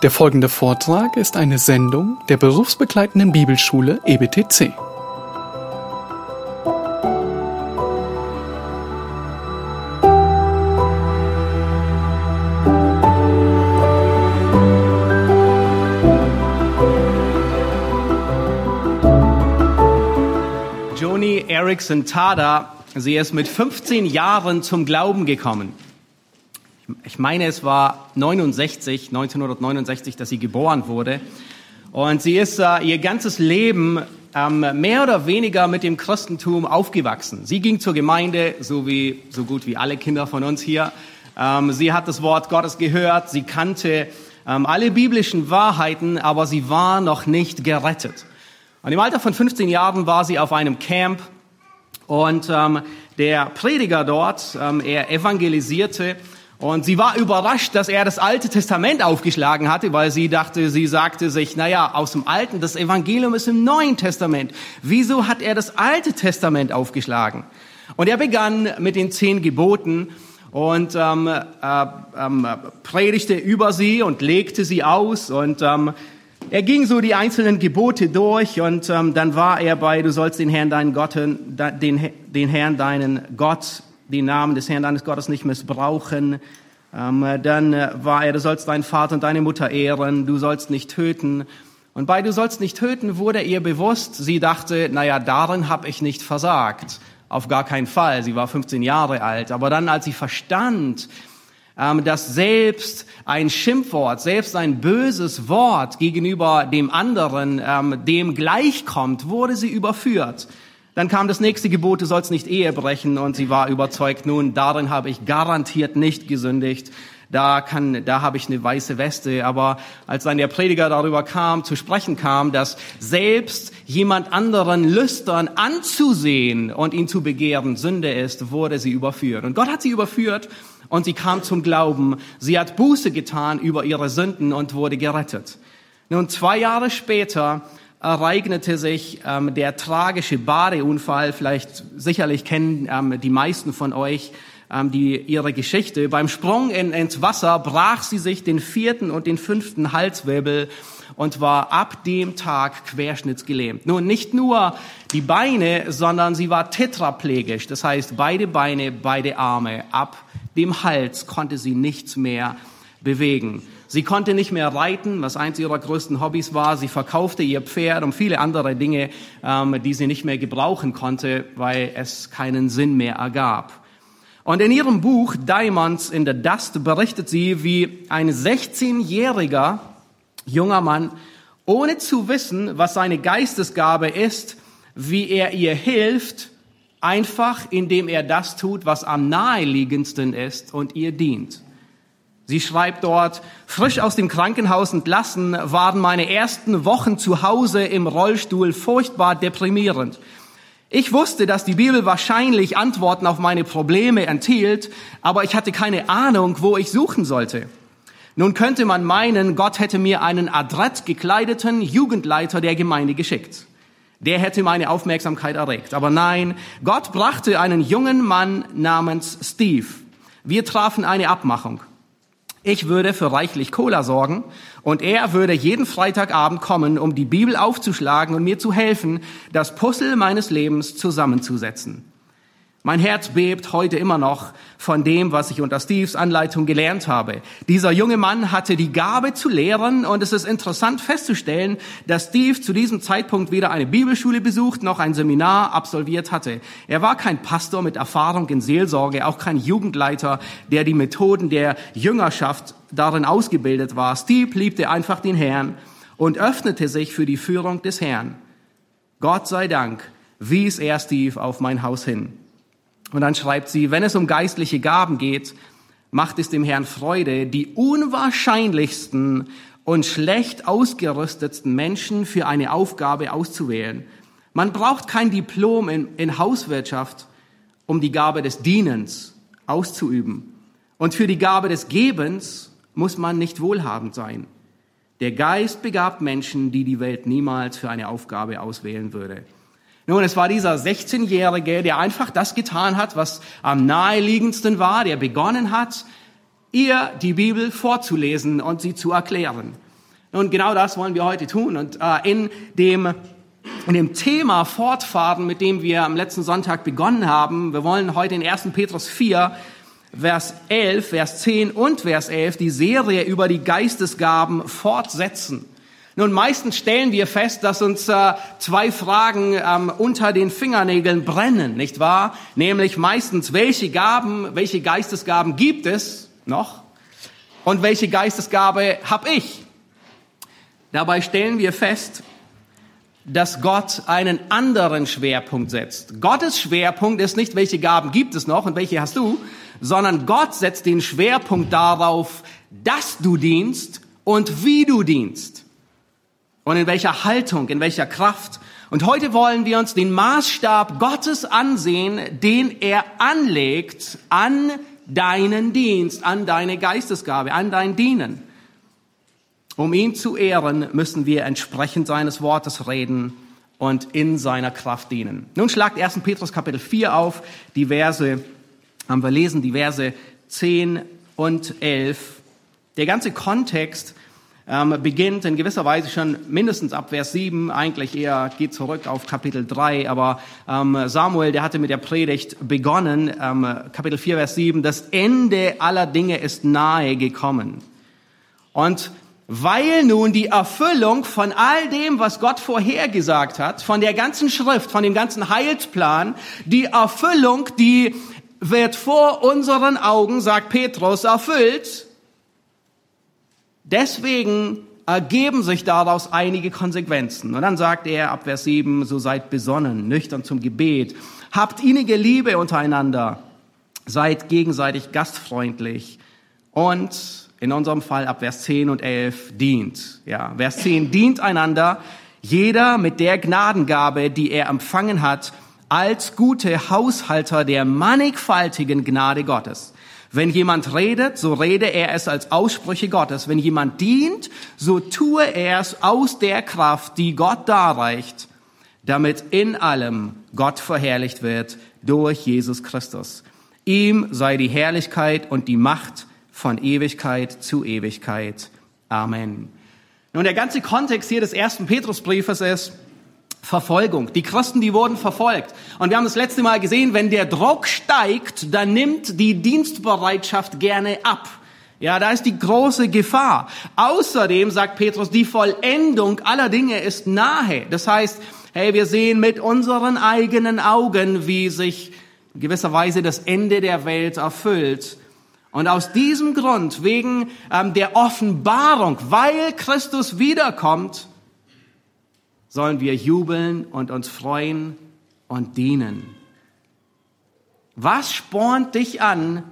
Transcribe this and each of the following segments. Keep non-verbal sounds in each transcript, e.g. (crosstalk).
Der folgende Vortrag ist eine Sendung der berufsbegleitenden Bibelschule EBTC. Joni Erickson Tada, sie ist mit 15 Jahren zum Glauben gekommen. Ich meine, es war 69, 1969, dass sie geboren wurde. Und sie ist äh, ihr ganzes Leben ähm, mehr oder weniger mit dem Christentum aufgewachsen. Sie ging zur Gemeinde, so wie so gut wie alle Kinder von uns hier. Ähm, sie hat das Wort Gottes gehört, sie kannte ähm, alle biblischen Wahrheiten, aber sie war noch nicht gerettet. Und im Alter von 15 Jahren war sie auf einem Camp und ähm, der Prediger dort, ähm, er evangelisierte und sie war überrascht, dass er das Alte Testament aufgeschlagen hatte, weil sie dachte, sie sagte sich, naja, aus dem Alten, das Evangelium ist im Neuen Testament. Wieso hat er das Alte Testament aufgeschlagen? Und er begann mit den zehn Geboten und ähm, äh, ähm, predigte über sie und legte sie aus und ähm, er ging so die einzelnen Gebote durch und ähm, dann war er bei, du sollst den Herrn deinen Gott, den, den Herrn deinen Gott, den Namen des Herrn deines Gottes nicht missbrauchen. Ähm, dann äh, war er, du sollst deinen Vater und deine Mutter ehren, du sollst nicht töten. Und bei du sollst nicht töten wurde ihr bewusst, sie dachte, naja, darin habe ich nicht versagt. Auf gar keinen Fall. Sie war 15 Jahre alt. Aber dann, als sie verstand, ähm, dass selbst ein Schimpfwort, selbst ein böses Wort gegenüber dem anderen ähm, dem gleichkommt, wurde sie überführt. Dann kam das nächste Gebot, du sollst nicht Ehe brechen und sie war überzeugt, nun, darin habe ich garantiert nicht gesündigt. Da kann, da habe ich eine weiße Weste. Aber als dann der Prediger darüber kam, zu sprechen kam, dass selbst jemand anderen lüstern anzusehen und ihn zu begehren Sünde ist, wurde sie überführt. Und Gott hat sie überführt und sie kam zum Glauben. Sie hat Buße getan über ihre Sünden und wurde gerettet. Nun, zwei Jahre später ereignete sich ähm, der tragische Badeunfall. Vielleicht sicherlich kennen ähm, die meisten von euch ähm, die ihre Geschichte. Beim Sprung in, ins Wasser brach sie sich den vierten und den fünften Halswirbel und war ab dem Tag querschnittsgelähmt. Nun, nicht nur die Beine, sondern sie war tetraplegisch. Das heißt, beide Beine, beide Arme. Ab dem Hals konnte sie nichts mehr bewegen. Sie konnte nicht mehr reiten, was eins ihrer größten Hobbys war. Sie verkaufte ihr Pferd und viele andere Dinge, ähm, die sie nicht mehr gebrauchen konnte, weil es keinen Sinn mehr ergab. Und in ihrem Buch Diamonds in the Dust berichtet sie, wie ein 16-jähriger junger Mann, ohne zu wissen, was seine Geistesgabe ist, wie er ihr hilft, einfach indem er das tut, was am naheliegendsten ist und ihr dient. Sie schreibt dort, frisch aus dem Krankenhaus entlassen waren meine ersten Wochen zu Hause im Rollstuhl furchtbar deprimierend. Ich wusste, dass die Bibel wahrscheinlich Antworten auf meine Probleme enthielt, aber ich hatte keine Ahnung, wo ich suchen sollte. Nun könnte man meinen, Gott hätte mir einen adrett gekleideten Jugendleiter der Gemeinde geschickt. Der hätte meine Aufmerksamkeit erregt. Aber nein, Gott brachte einen jungen Mann namens Steve. Wir trafen eine Abmachung. Ich würde für reichlich Cola sorgen und er würde jeden Freitagabend kommen, um die Bibel aufzuschlagen und mir zu helfen, das Puzzle meines Lebens zusammenzusetzen. Mein Herz bebt heute immer noch von dem, was ich unter Steves Anleitung gelernt habe. Dieser junge Mann hatte die Gabe zu lehren und es ist interessant festzustellen, dass Steve zu diesem Zeitpunkt weder eine Bibelschule besucht noch ein Seminar absolviert hatte. Er war kein Pastor mit Erfahrung in Seelsorge, auch kein Jugendleiter, der die Methoden der Jüngerschaft darin ausgebildet war. Steve liebte einfach den Herrn und öffnete sich für die Führung des Herrn. Gott sei Dank wies er Steve auf mein Haus hin. Und dann schreibt sie, wenn es um geistliche Gaben geht, macht es dem Herrn Freude, die unwahrscheinlichsten und schlecht ausgerüstetsten Menschen für eine Aufgabe auszuwählen. Man braucht kein Diplom in, in Hauswirtschaft, um die Gabe des Dienens auszuüben. Und für die Gabe des Gebens muss man nicht wohlhabend sein. Der Geist begabt Menschen, die die Welt niemals für eine Aufgabe auswählen würde. Nun, es war dieser 16-Jährige, der einfach das getan hat, was am naheliegendsten war, der begonnen hat, ihr die Bibel vorzulesen und sie zu erklären. Und genau das wollen wir heute tun. Und äh, in dem in dem Thema fortfahren, mit dem wir am letzten Sonntag begonnen haben. Wir wollen heute in 1. Petrus 4, Vers 11, Vers 10 und Vers 11 die Serie über die Geistesgaben fortsetzen. Nun, meistens stellen wir fest, dass uns äh, zwei Fragen ähm, unter den Fingernägeln brennen, nicht wahr? Nämlich meistens, welche Gaben, welche Geistesgaben gibt es noch? Und welche Geistesgabe habe ich? Dabei stellen wir fest, dass Gott einen anderen Schwerpunkt setzt. Gottes Schwerpunkt ist nicht, welche Gaben gibt es noch und welche hast du, sondern Gott setzt den Schwerpunkt darauf, dass du dienst und wie du dienst und in welcher Haltung, in welcher Kraft. Und heute wollen wir uns den Maßstab Gottes ansehen, den er anlegt an deinen Dienst, an deine Geistesgabe, an dein Dienen. Um ihn zu ehren, müssen wir entsprechend seines Wortes reden und in seiner Kraft dienen. Nun schlagt 1. Petrus Kapitel 4 auf, die Verse, haben wir lesen, die Verse 10 und 11. Der ganze Kontext ähm, beginnt in gewisser Weise schon mindestens ab Vers 7, eigentlich eher geht zurück auf Kapitel 3, aber ähm, Samuel, der hatte mit der Predigt begonnen, ähm, Kapitel 4, Vers 7, das Ende aller Dinge ist nahe gekommen. Und weil nun die Erfüllung von all dem, was Gott vorhergesagt hat, von der ganzen Schrift, von dem ganzen Heilsplan, die Erfüllung, die wird vor unseren Augen, sagt Petrus, erfüllt, Deswegen ergeben sich daraus einige Konsequenzen. Und dann sagt er ab Vers 7, so seid besonnen, nüchtern zum Gebet, habt innige Liebe untereinander, seid gegenseitig gastfreundlich und in unserem Fall ab Vers 10 und 11 dient. Ja, Vers 10 dient einander, jeder mit der Gnadengabe, die er empfangen hat, als gute Haushalter der mannigfaltigen Gnade Gottes. Wenn jemand redet, so rede er es als Aussprüche Gottes. Wenn jemand dient, so tue er es aus der Kraft, die Gott darreicht, damit in allem Gott verherrlicht wird durch Jesus Christus. Ihm sei die Herrlichkeit und die Macht von Ewigkeit zu Ewigkeit. Amen. Nun, der ganze Kontext hier des ersten Petrusbriefes ist, Verfolgung. Die Christen, die wurden verfolgt. Und wir haben das letzte Mal gesehen, wenn der Druck steigt, dann nimmt die Dienstbereitschaft gerne ab. Ja, da ist die große Gefahr. Außerdem sagt Petrus, die Vollendung aller Dinge ist nahe. Das heißt, hey, wir sehen mit unseren eigenen Augen, wie sich in gewisser Weise das Ende der Welt erfüllt. Und aus diesem Grund, wegen ähm, der Offenbarung, weil Christus wiederkommt, sollen wir jubeln und uns freuen und dienen. Was spornt dich an,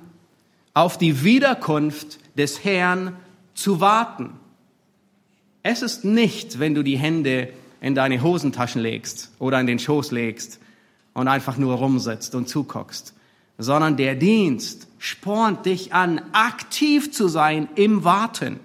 auf die Wiederkunft des Herrn zu warten? Es ist nicht, wenn du die Hände in deine Hosentaschen legst oder in den Schoß legst und einfach nur rumsitzt und zuguckst, sondern der Dienst spornt dich an, aktiv zu sein im Warten.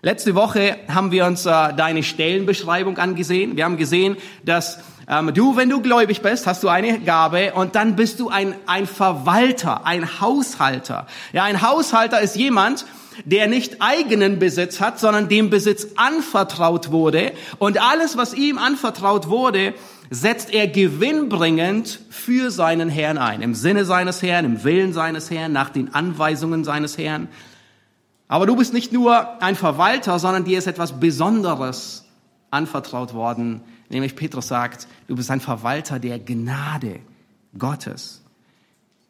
Letzte Woche haben wir uns äh, deine Stellenbeschreibung angesehen. Wir haben gesehen, dass ähm, du, wenn du gläubig bist, hast du eine Gabe und dann bist du ein, ein Verwalter, ein Haushalter. Ja, ein Haushalter ist jemand, der nicht eigenen Besitz hat, sondern dem Besitz anvertraut wurde. Und alles, was ihm anvertraut wurde, setzt er gewinnbringend für seinen Herrn ein. Im Sinne seines Herrn, im Willen seines Herrn, nach den Anweisungen seines Herrn. Aber du bist nicht nur ein Verwalter, sondern dir ist etwas Besonderes anvertraut worden. Nämlich Petrus sagt, du bist ein Verwalter der Gnade Gottes.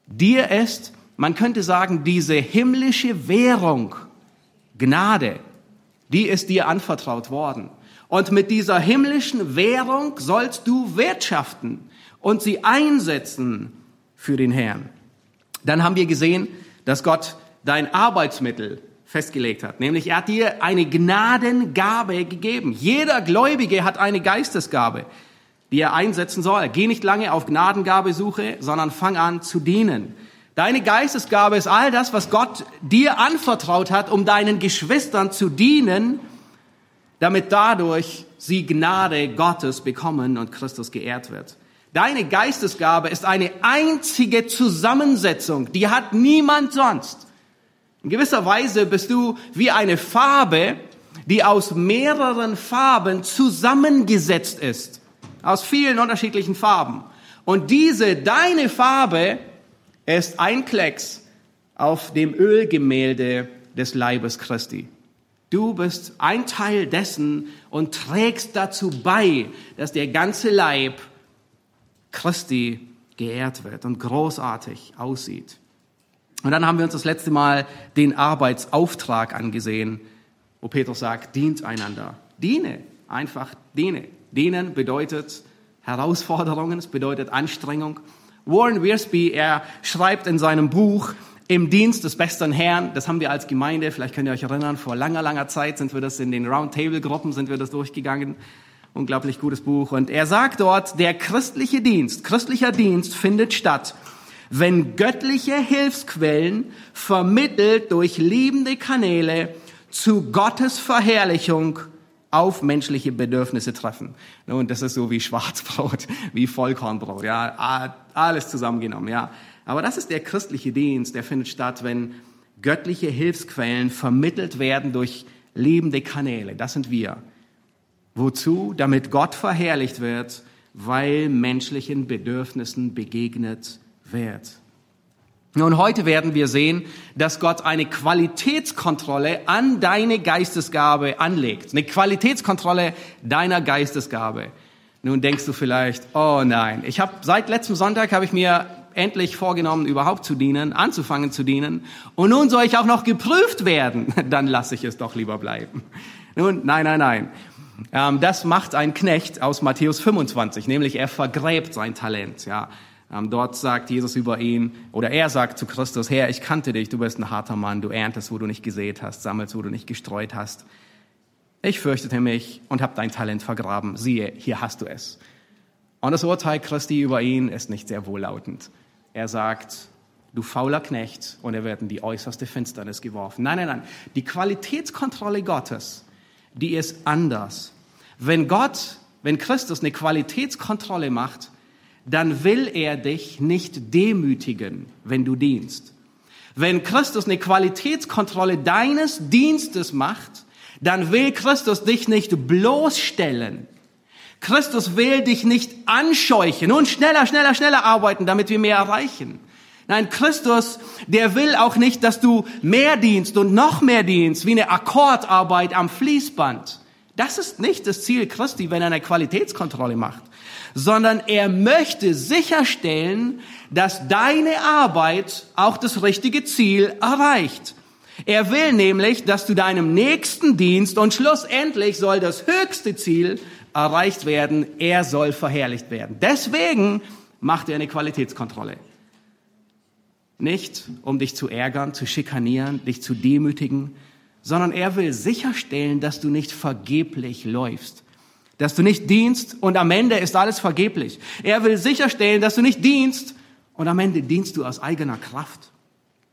Dir ist, man könnte sagen, diese himmlische Währung, Gnade, die ist dir anvertraut worden. Und mit dieser himmlischen Währung sollst du wirtschaften und sie einsetzen für den Herrn. Dann haben wir gesehen, dass Gott dein Arbeitsmittel festgelegt hat. Nämlich er hat dir eine Gnadengabe gegeben. Jeder Gläubige hat eine Geistesgabe, die er einsetzen soll. Geh nicht lange auf Gnadengabesuche, sondern fang an zu dienen. Deine Geistesgabe ist all das, was Gott dir anvertraut hat, um deinen Geschwistern zu dienen, damit dadurch sie Gnade Gottes bekommen und Christus geehrt wird. Deine Geistesgabe ist eine einzige Zusammensetzung, die hat niemand sonst. In gewisser Weise bist du wie eine Farbe, die aus mehreren Farben zusammengesetzt ist. Aus vielen unterschiedlichen Farben. Und diese, deine Farbe, ist ein Klecks auf dem Ölgemälde des Leibes Christi. Du bist ein Teil dessen und trägst dazu bei, dass der ganze Leib Christi geehrt wird und großartig aussieht. Und dann haben wir uns das letzte Mal den Arbeitsauftrag angesehen, wo Petrus sagt, dient einander. Diene, einfach diene. Dienen bedeutet Herausforderungen, es bedeutet Anstrengung. Warren Wiersbe, er schreibt in seinem Buch, im Dienst des besten Herrn, das haben wir als Gemeinde, vielleicht könnt ihr euch erinnern, vor langer, langer Zeit sind wir das in den Roundtable-Gruppen, sind wir das durchgegangen. Unglaublich gutes Buch. Und er sagt dort, der christliche Dienst, christlicher Dienst findet statt, wenn göttliche Hilfsquellen vermittelt durch liebende Kanäle zu Gottes Verherrlichung auf menschliche Bedürfnisse treffen. Und das ist so wie Schwarzbrot, (laughs) wie Vollkornbrot, ja, alles zusammengenommen, ja. Aber das ist der christliche Dienst, der findet statt, wenn göttliche Hilfsquellen vermittelt werden durch lebende Kanäle. Das sind wir. Wozu? Damit Gott verherrlicht wird, weil menschlichen Bedürfnissen begegnet wird. Und heute werden wir sehen, dass Gott eine Qualitätskontrolle an deine Geistesgabe anlegt. Eine Qualitätskontrolle deiner Geistesgabe. Nun denkst du vielleicht, oh nein, ich habe seit letztem Sonntag habe ich mir endlich vorgenommen, überhaupt zu dienen, anzufangen zu dienen. Und nun soll ich auch noch geprüft werden. (laughs) Dann lasse ich es doch lieber bleiben. Nun, nein, nein, nein. Ähm, das macht ein Knecht aus Matthäus 25, nämlich er vergräbt sein Talent. Ja, dort sagt Jesus über ihn, oder er sagt zu Christus, Herr, ich kannte dich, du bist ein harter Mann, du erntest, wo du nicht gesät hast, sammelst, wo du nicht gestreut hast. Ich fürchtete mich und habe dein Talent vergraben. Siehe, hier hast du es. Und das Urteil Christi über ihn ist nicht sehr wohllautend. Er sagt, du fauler Knecht, und er wird in die äußerste Finsternis geworfen. Nein, nein, nein. Die Qualitätskontrolle Gottes, die ist anders. Wenn Gott, wenn Christus eine Qualitätskontrolle macht, dann will er dich nicht demütigen, wenn du dienst. Wenn Christus eine Qualitätskontrolle deines Dienstes macht, dann will Christus dich nicht bloßstellen, Christus will dich nicht anscheuchen und schneller, schneller, schneller arbeiten, damit wir mehr erreichen. Nein, Christus, der will auch nicht, dass du mehr dienst und noch mehr dienst, wie eine Akkordarbeit am Fließband. Das ist nicht das Ziel Christi, wenn er eine Qualitätskontrolle macht, sondern er möchte sicherstellen, dass deine Arbeit auch das richtige Ziel erreicht. Er will nämlich, dass du deinem Nächsten dienst und schlussendlich soll das höchste Ziel erreicht werden, er soll verherrlicht werden. Deswegen macht er eine Qualitätskontrolle. Nicht, um dich zu ärgern, zu schikanieren, dich zu demütigen, sondern er will sicherstellen, dass du nicht vergeblich läufst, dass du nicht dienst und am Ende ist alles vergeblich. Er will sicherstellen, dass du nicht dienst und am Ende dienst du aus eigener Kraft.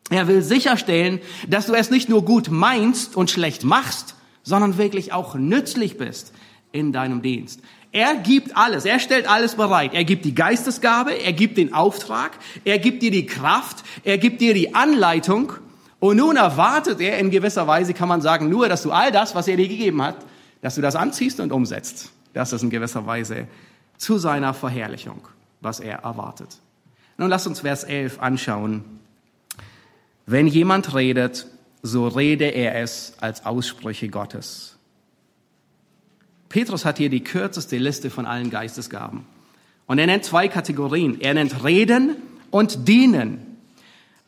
Er will sicherstellen, dass du es nicht nur gut meinst und schlecht machst, sondern wirklich auch nützlich bist in deinem Dienst. Er gibt alles, er stellt alles bereit. Er gibt die Geistesgabe, er gibt den Auftrag, er gibt dir die Kraft, er gibt dir die Anleitung. Und nun erwartet er in gewisser Weise, kann man sagen, nur, dass du all das, was er dir gegeben hat, dass du das anziehst und umsetzt. Das ist in gewisser Weise zu seiner Verherrlichung, was er erwartet. Nun lass uns Vers 11 anschauen. Wenn jemand redet, so rede er es als Aussprüche Gottes. Petrus hat hier die kürzeste Liste von allen Geistesgaben. Und er nennt zwei Kategorien. Er nennt Reden und Dienen.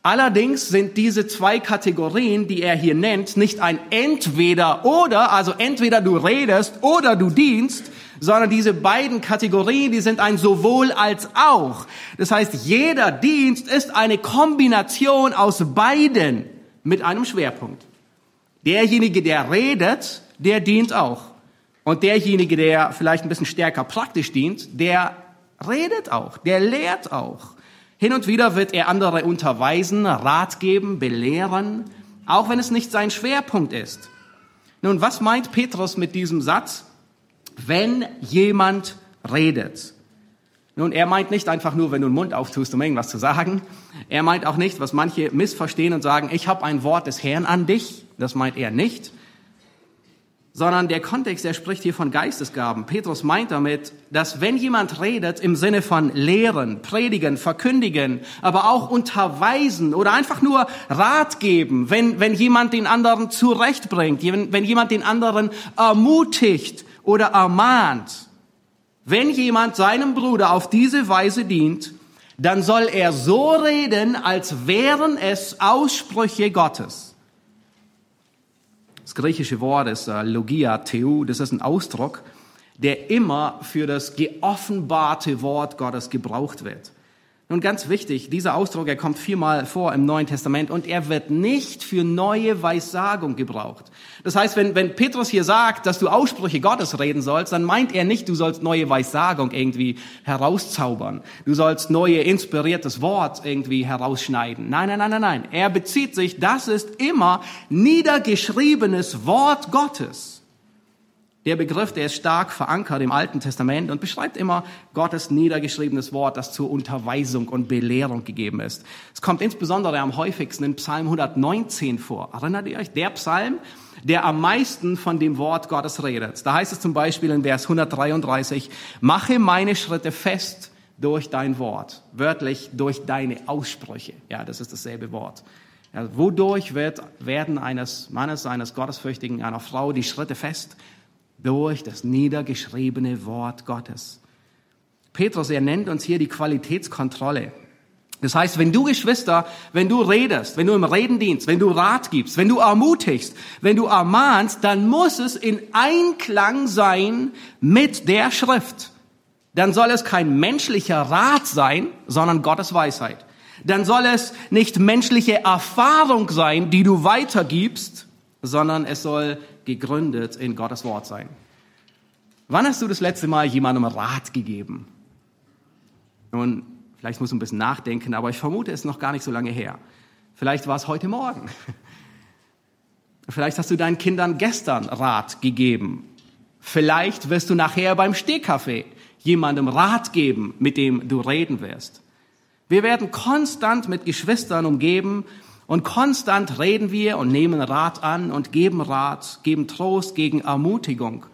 Allerdings sind diese zwei Kategorien, die er hier nennt, nicht ein entweder oder, also entweder du redest oder du dienst, sondern diese beiden Kategorien, die sind ein sowohl als auch. Das heißt, jeder Dienst ist eine Kombination aus beiden mit einem Schwerpunkt. Derjenige, der redet, der dient auch. Und derjenige, der vielleicht ein bisschen stärker praktisch dient, der redet auch, der lehrt auch. Hin und wieder wird er andere unterweisen, Rat geben, belehren, auch wenn es nicht sein Schwerpunkt ist. Nun, was meint Petrus mit diesem Satz? Wenn jemand redet. Nun, er meint nicht einfach nur, wenn du den Mund auftust, um irgendwas zu sagen. Er meint auch nicht, was manche missverstehen und sagen, ich habe ein Wort des Herrn an dich. Das meint er nicht sondern der Kontext, der spricht hier von Geistesgaben. Petrus meint damit, dass wenn jemand redet im Sinne von lehren, predigen, verkündigen, aber auch unterweisen oder einfach nur Rat geben, wenn, wenn jemand den anderen zurechtbringt, wenn, wenn jemand den anderen ermutigt oder ermahnt, wenn jemand seinem Bruder auf diese Weise dient, dann soll er so reden, als wären es Aussprüche Gottes. Das griechische Wort ist äh, Logia, Theo, das ist ein Ausdruck, der immer für das geoffenbarte Wort Gottes gebraucht wird. Nun ganz wichtig, dieser Ausdruck, er kommt viermal vor im Neuen Testament und er wird nicht für neue Weissagung gebraucht. Das heißt, wenn, wenn Petrus hier sagt, dass du Aussprüche Gottes reden sollst, dann meint er nicht, du sollst neue Weissagung irgendwie herauszaubern. Du sollst neue inspiriertes Wort irgendwie herausschneiden. Nein, nein, nein, nein, nein. Er bezieht sich, das ist immer niedergeschriebenes Wort Gottes. Der Begriff, der ist stark verankert im Alten Testament und beschreibt immer Gottes niedergeschriebenes Wort, das zur Unterweisung und Belehrung gegeben ist. Es kommt insbesondere am häufigsten in Psalm 119 vor. Erinnert ihr euch? Der Psalm, der am meisten von dem Wort Gottes redet. Da heißt es zum Beispiel in Vers 133, mache meine Schritte fest durch dein Wort. Wörtlich durch deine Aussprüche. Ja, das ist dasselbe Wort. Ja, wodurch wird, werden eines Mannes, eines Gottesfürchtigen, einer Frau die Schritte fest? Durch das niedergeschriebene Wort Gottes. Petrus, er nennt uns hier die Qualitätskontrolle. Das heißt, wenn du Geschwister, wenn du redest, wenn du im Reden dienst, wenn du Rat gibst, wenn du ermutigst, wenn du ermahnst, dann muss es in Einklang sein mit der Schrift. Dann soll es kein menschlicher Rat sein, sondern Gottes Weisheit. Dann soll es nicht menschliche Erfahrung sein, die du weitergibst, sondern es soll gegründet in Gottes Wort sein. Wann hast du das letzte Mal jemandem Rat gegeben? Nun, vielleicht musst du ein bisschen nachdenken, aber ich vermute, es ist noch gar nicht so lange her. Vielleicht war es heute Morgen. (laughs) Vielleicht hast du deinen Kindern gestern Rat gegeben. Vielleicht wirst du nachher beim Stehkaffee jemandem Rat geben, mit dem du reden wirst. Wir werden konstant mit Geschwistern umgeben, und konstant reden wir und nehmen Rat an und geben Rat, geben Trost gegen Ermutigung.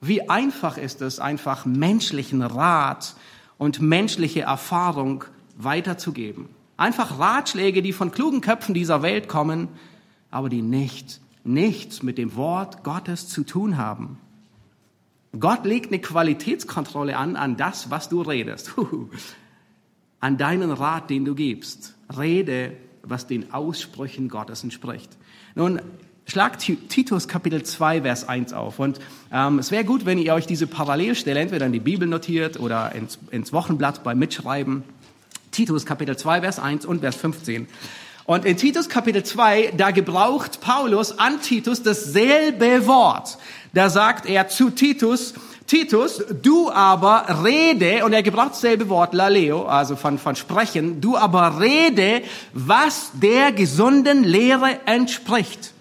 Wie einfach ist es, einfach menschlichen Rat und menschliche Erfahrung weiterzugeben. Einfach Ratschläge, die von klugen Köpfen dieser Welt kommen, aber die nicht, nichts mit dem Wort Gottes zu tun haben. Gott legt eine Qualitätskontrolle an, an das, was du redest. (laughs) An deinen Rat, den du gibst. Rede was den Aussprüchen Gottes entspricht. Nun, schlagt Titus Kapitel 2, Vers 1 auf. Und ähm, es wäre gut, wenn ihr euch diese Parallelstelle entweder in die Bibel notiert oder ins, ins Wochenblatt beim Mitschreiben. Titus Kapitel 2, Vers 1 und Vers 15. Und in Titus Kapitel 2, da gebraucht Paulus an Titus dasselbe Wort. Da sagt er zu Titus, Titus, du aber rede, und er gebraucht dasselbe Wort, laleo, also von, von sprechen, du aber rede, was der gesunden Lehre entspricht.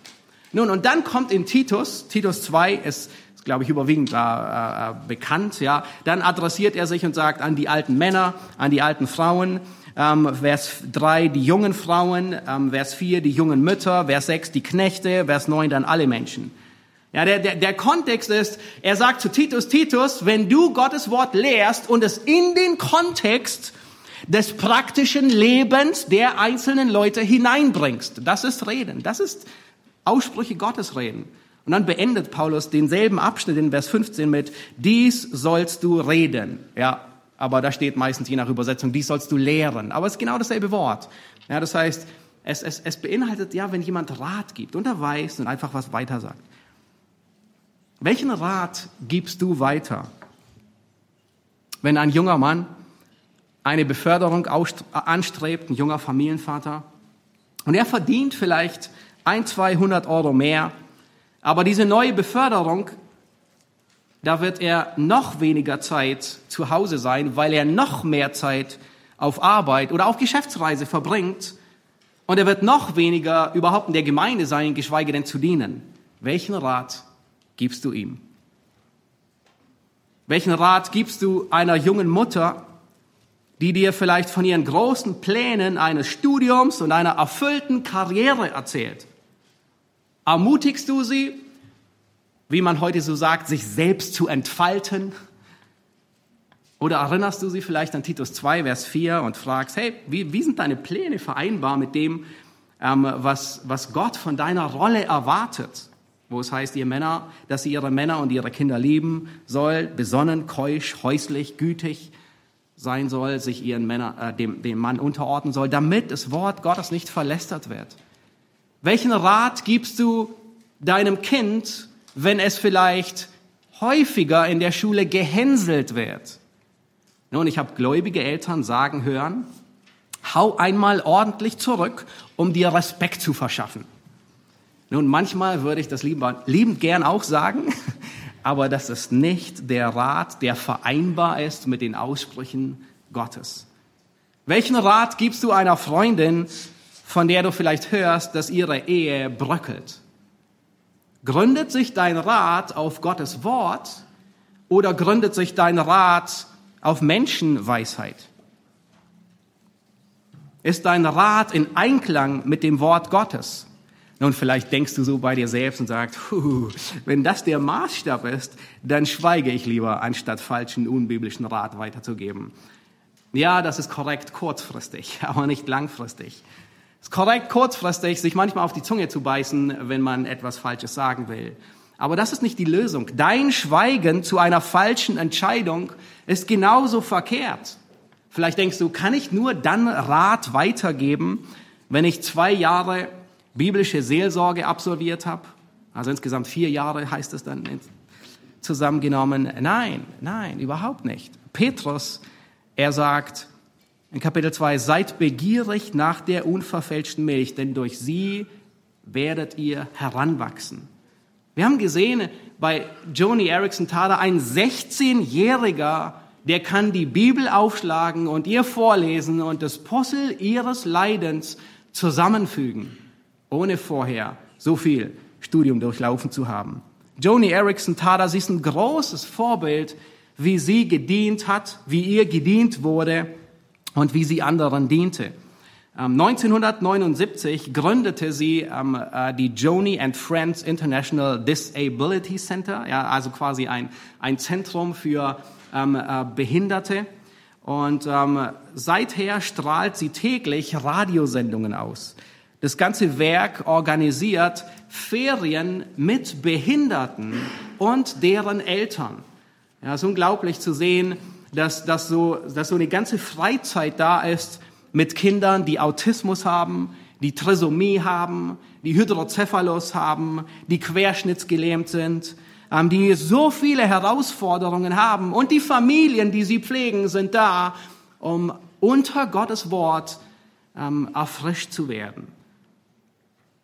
Nun, und dann kommt in Titus, Titus 2 ist, ist glaube ich, überwiegend äh, äh, bekannt, ja, dann adressiert er sich und sagt an die alten Männer, an die alten Frauen, ähm, Vers 3 die jungen Frauen, ähm, Vers 4 die jungen Mütter, Vers 6 die Knechte, Vers 9 dann alle Menschen. Ja, der, der, der Kontext ist, er sagt zu Titus, Titus, wenn du Gottes Wort lehrst und es in den Kontext des praktischen Lebens der einzelnen Leute hineinbringst, das ist Reden, das ist Aussprüche Gottes reden. Und dann beendet Paulus denselben Abschnitt in Vers 15 mit, dies sollst du reden. Ja, aber da steht meistens je nach Übersetzung, dies sollst du lehren. Aber es ist genau dasselbe Wort. Ja, das heißt, es, es, es beinhaltet ja, wenn jemand Rat gibt, unterweist und einfach was weiter sagt. Welchen Rat gibst du weiter, wenn ein junger Mann eine Beförderung anstrebt, ein junger Familienvater, und er verdient vielleicht ein, 200 Euro mehr, aber diese neue Beförderung, da wird er noch weniger Zeit zu Hause sein, weil er noch mehr Zeit auf Arbeit oder auf Geschäftsreise verbringt und er wird noch weniger überhaupt in der Gemeinde sein, geschweige denn zu dienen. Welchen Rat gibst du ihm? Welchen Rat gibst du einer jungen Mutter, die dir vielleicht von ihren großen Plänen eines Studiums und einer erfüllten Karriere erzählt? Ermutigst du sie wie man heute so sagt, sich selbst zu entfalten. Oder erinnerst du sie vielleicht an Titus 2, Vers 4 und fragst, hey, wie, wie sind deine Pläne vereinbar mit dem, ähm, was, was Gott von deiner Rolle erwartet? Wo es heißt, ihr Männer, dass sie ihre Männer und ihre Kinder lieben soll, besonnen, keusch, häuslich, gütig sein soll, sich ihren Männer, äh, dem, dem Mann unterordnen soll, damit das Wort Gottes nicht verlästert wird. Welchen Rat gibst du deinem Kind, wenn es vielleicht häufiger in der Schule gehänselt wird? Nun, ich habe gläubige Eltern sagen hören, hau einmal ordentlich zurück, um dir Respekt zu verschaffen. Nun, manchmal würde ich das lieber, liebend gern auch sagen, (laughs) aber das ist nicht der Rat, der vereinbar ist mit den Aussprüchen Gottes. Welchen Rat gibst du einer Freundin, von der du vielleicht hörst, dass ihre Ehe bröckelt? Gründet sich dein Rat auf Gottes Wort oder gründet sich dein Rat auf Menschenweisheit? Ist dein Rat in Einklang mit dem Wort Gottes? Nun, vielleicht denkst du so bei dir selbst und sagst, wenn das der Maßstab ist, dann schweige ich lieber, anstatt falschen, unbiblischen Rat weiterzugeben. Ja, das ist korrekt kurzfristig, (laughs) aber nicht langfristig. Es ist korrekt kurzfristig, sich manchmal auf die Zunge zu beißen, wenn man etwas Falsches sagen will. Aber das ist nicht die Lösung. Dein Schweigen zu einer falschen Entscheidung ist genauso verkehrt. Vielleicht denkst du, kann ich nur dann Rat weitergeben, wenn ich zwei Jahre biblische Seelsorge absolviert habe? Also insgesamt vier Jahre heißt es dann zusammengenommen. Nein, nein, überhaupt nicht. Petrus, er sagt in Kapitel 2, seid begierig nach der unverfälschten Milch, denn durch sie werdet ihr heranwachsen. Wir haben gesehen bei Joni Erickson Tada, ein 16-Jähriger der kann die Bibel aufschlagen und ihr vorlesen und das Puzzle ihres Leidens zusammenfügen, ohne vorher so viel Studium durchlaufen zu haben. Joni Erickson Tada, sie ist ein großes Vorbild, wie sie gedient hat, wie ihr gedient wurde und wie sie anderen diente. 1979 ähm, gründete sie ähm, äh, die Joni and Friends International Disability Center, ja, also quasi ein, ein Zentrum für ähm, äh, Behinderte. Und seither strahlt sie täglich Radiosendungen aus. Das ganze Werk organisiert Ferien mit Behinderten und deren Eltern. Ja, es ist unglaublich zu sehen, dass, dass, so, dass so eine ganze Freizeit da ist mit Kindern, die Autismus haben, die Trisomie haben, die Hydrocephalus haben, die querschnittsgelähmt sind, ähm, die so viele Herausforderungen haben. Und die Familien, die sie pflegen, sind da, um unter Gottes Wort ähm, erfrischt zu werden.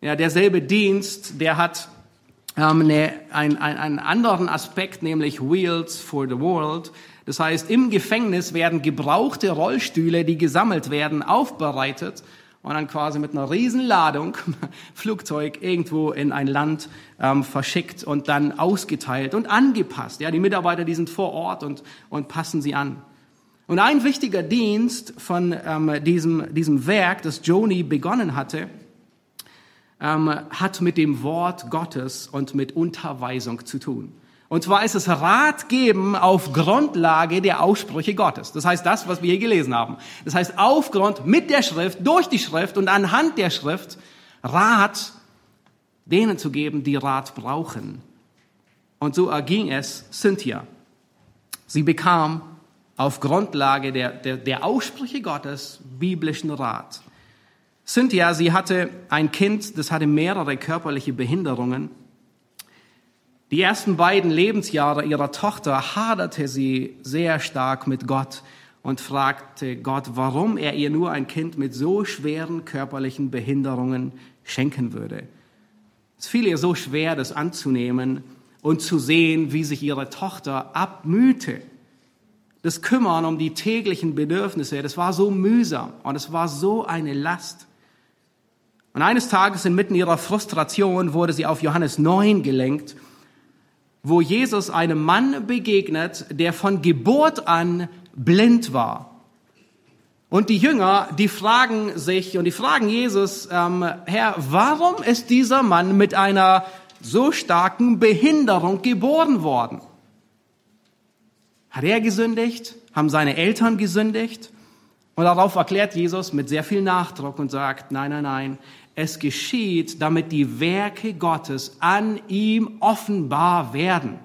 Ja, derselbe Dienst, der hat ähm, eine, ein, ein, einen anderen Aspekt, nämlich Wheels for the World. Das heißt, im Gefängnis werden gebrauchte Rollstühle, die gesammelt werden, aufbereitet und dann quasi mit einer Riesenladung (laughs) Flugzeug irgendwo in ein Land ähm, verschickt und dann ausgeteilt und angepasst. Ja, die Mitarbeiter, die sind vor Ort und, und passen sie an. Und ein wichtiger Dienst von ähm, diesem, diesem Werk, das Joni begonnen hatte, ähm, hat mit dem Wort Gottes und mit Unterweisung zu tun. Und zwar ist es Rat geben auf Grundlage der Aussprüche Gottes. Das heißt das, was wir hier gelesen haben. Das heißt aufgrund mit der Schrift, durch die Schrift und anhand der Schrift Rat denen zu geben, die Rat brauchen. Und so erging es Cynthia. Sie bekam auf Grundlage der, der, der Aussprüche Gottes biblischen Rat. Cynthia, sie hatte ein Kind, das hatte mehrere körperliche Behinderungen die ersten beiden Lebensjahre ihrer Tochter haderte sie sehr stark mit Gott und fragte Gott, warum er ihr nur ein Kind mit so schweren körperlichen Behinderungen schenken würde. Es fiel ihr so schwer, das anzunehmen und zu sehen, wie sich ihre Tochter abmühte. Das Kümmern um die täglichen Bedürfnisse, das war so mühsam und es war so eine Last. Und eines Tages inmitten ihrer Frustration wurde sie auf Johannes 9 gelenkt wo Jesus einem Mann begegnet, der von Geburt an blind war. Und die Jünger, die fragen sich und die fragen Jesus, ähm, Herr, warum ist dieser Mann mit einer so starken Behinderung geboren worden. Hat er gesündigt? Haben seine Eltern gesündigt? Und darauf erklärt Jesus mit sehr viel Nachdruck und sagt, nein, nein, nein, es geschieht, damit die Werke Gottes an ihm offenbar werden.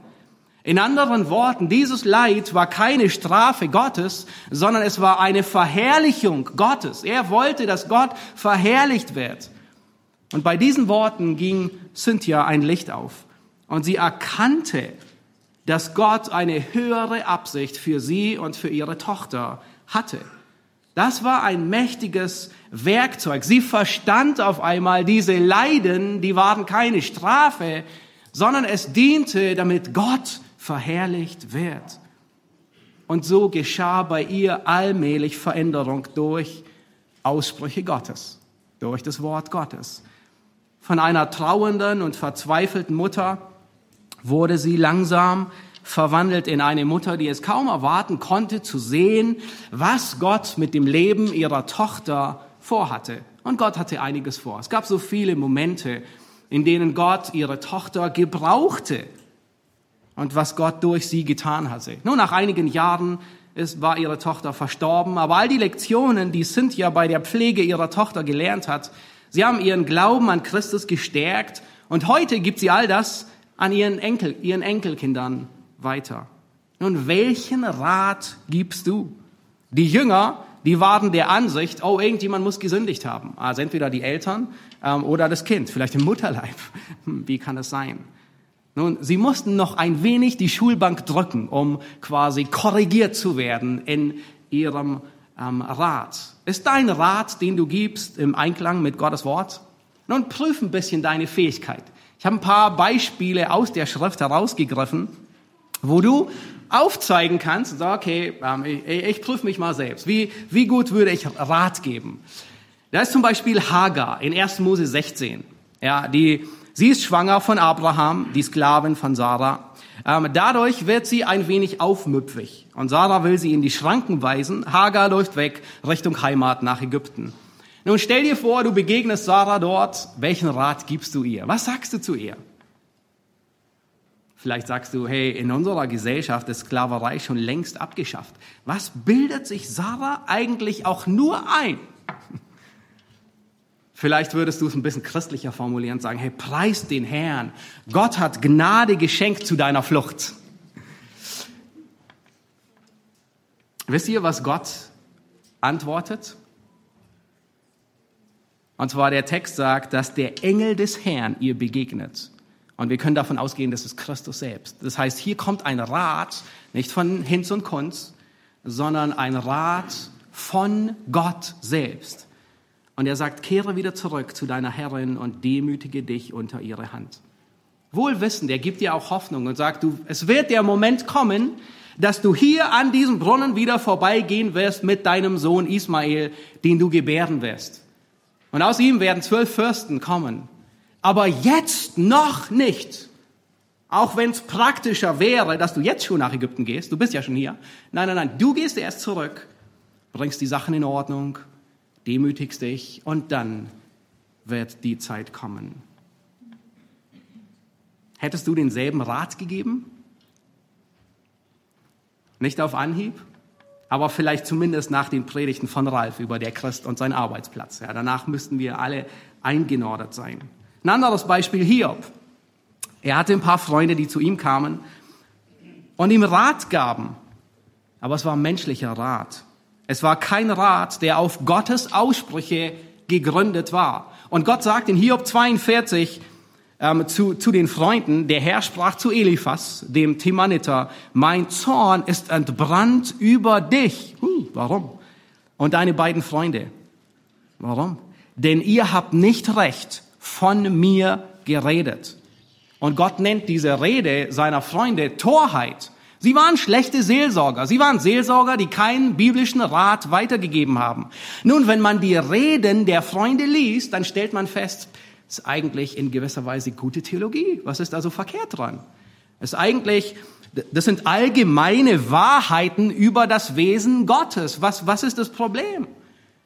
In anderen Worten, dieses Leid war keine Strafe Gottes, sondern es war eine Verherrlichung Gottes. Er wollte, dass Gott verherrlicht wird. Und bei diesen Worten ging Cynthia ein Licht auf. Und sie erkannte, dass Gott eine höhere Absicht für sie und für ihre Tochter hatte. Das war ein mächtiges Werkzeug. Sie verstand auf einmal, diese Leiden, die waren keine Strafe, sondern es diente, damit Gott verherrlicht wird. Und so geschah bei ihr allmählich Veränderung durch Aussprüche Gottes, durch das Wort Gottes. Von einer trauernden und verzweifelten Mutter wurde sie langsam verwandelt in eine Mutter, die es kaum erwarten konnte zu sehen, was Gott mit dem Leben ihrer Tochter vorhatte. Und Gott hatte einiges vor. Es gab so viele Momente, in denen Gott ihre Tochter gebrauchte und was Gott durch sie getan hatte. Nur nach einigen Jahren ist, war ihre Tochter verstorben, aber all die Lektionen, die Cynthia bei der Pflege ihrer Tochter gelernt hat, sie haben ihren Glauben an Christus gestärkt und heute gibt sie all das an ihren Enkel, ihren Enkelkindern weiter. Nun, welchen Rat gibst du? Die Jünger, die waren der Ansicht, oh, irgendjemand muss gesündigt haben. Also entweder die Eltern ähm, oder das Kind, vielleicht im Mutterleib. Hm, wie kann das sein? Nun, sie mussten noch ein wenig die Schulbank drücken, um quasi korrigiert zu werden in ihrem ähm, Rat. Ist dein Rat, den du gibst, im Einklang mit Gottes Wort? Nun, prüf ein bisschen deine Fähigkeit. Ich habe ein paar Beispiele aus der Schrift herausgegriffen, wo du aufzeigen kannst, sag, okay, ähm, ich, ich prüfe mich mal selbst. Wie, wie gut würde ich Rat geben? Da ist zum Beispiel Hagar in 1. Mose 16. Ja, die, sie ist schwanger von Abraham, die Sklavin von Sarah. Ähm, dadurch wird sie ein wenig aufmüpfig. Und Sarah will sie in die Schranken weisen. Hagar läuft weg Richtung Heimat nach Ägypten. Nun stell dir vor, du begegnest Sarah dort. Welchen Rat gibst du ihr? Was sagst du zu ihr? Vielleicht sagst du, hey, in unserer Gesellschaft ist Sklaverei schon längst abgeschafft. Was bildet sich Sarah eigentlich auch nur ein? Vielleicht würdest du es ein bisschen christlicher formulieren und sagen, hey, preis den Herrn. Gott hat Gnade geschenkt zu deiner Flucht. Wisst ihr, was Gott antwortet? Und zwar der Text sagt, dass der Engel des Herrn ihr begegnet. Und wir können davon ausgehen, das ist Christus selbst. Das heißt, hier kommt ein Rat, nicht von Hinz und Kunz, sondern ein Rat von Gott selbst. Und er sagt, kehre wieder zurück zu deiner Herrin und demütige dich unter ihre Hand. Wohlwissend, er gibt dir auch Hoffnung und sagt, du, es wird der Moment kommen, dass du hier an diesem Brunnen wieder vorbeigehen wirst mit deinem Sohn Ismael, den du gebären wirst. Und aus ihm werden zwölf Fürsten kommen aber jetzt noch nicht. Auch wenn es praktischer wäre, dass du jetzt schon nach Ägypten gehst, du bist ja schon hier. Nein, nein, nein, du gehst erst zurück, bringst die Sachen in Ordnung, demütigst dich und dann wird die Zeit kommen. Hättest du denselben Rat gegeben? Nicht auf Anhieb, aber vielleicht zumindest nach den Predigten von Ralf über der Christ und seinen Arbeitsplatz. Ja, danach müssten wir alle eingenordet sein. Ein anderes Beispiel Hiob. Er hatte ein paar Freunde, die zu ihm kamen und ihm Rat gaben. Aber es war menschlicher Rat. Es war kein Rat, der auf Gottes Aussprüche gegründet war. Und Gott sagt in Hiob 42 ähm, zu, zu den Freunden, der Herr sprach zu Eliphas, dem Timaniter, mein Zorn ist entbrannt über dich. Hm, warum? Und deine beiden Freunde. Warum? Denn ihr habt nicht recht, von mir geredet. Und Gott nennt diese Rede seiner Freunde Torheit. Sie waren schlechte Seelsorger. Sie waren Seelsorger, die keinen biblischen Rat weitergegeben haben. Nun, wenn man die Reden der Freunde liest, dann stellt man fest, es ist eigentlich in gewisser Weise gute Theologie. Was ist also verkehrt dran? Es ist eigentlich, das sind allgemeine Wahrheiten über das Wesen Gottes. Was, was ist das Problem?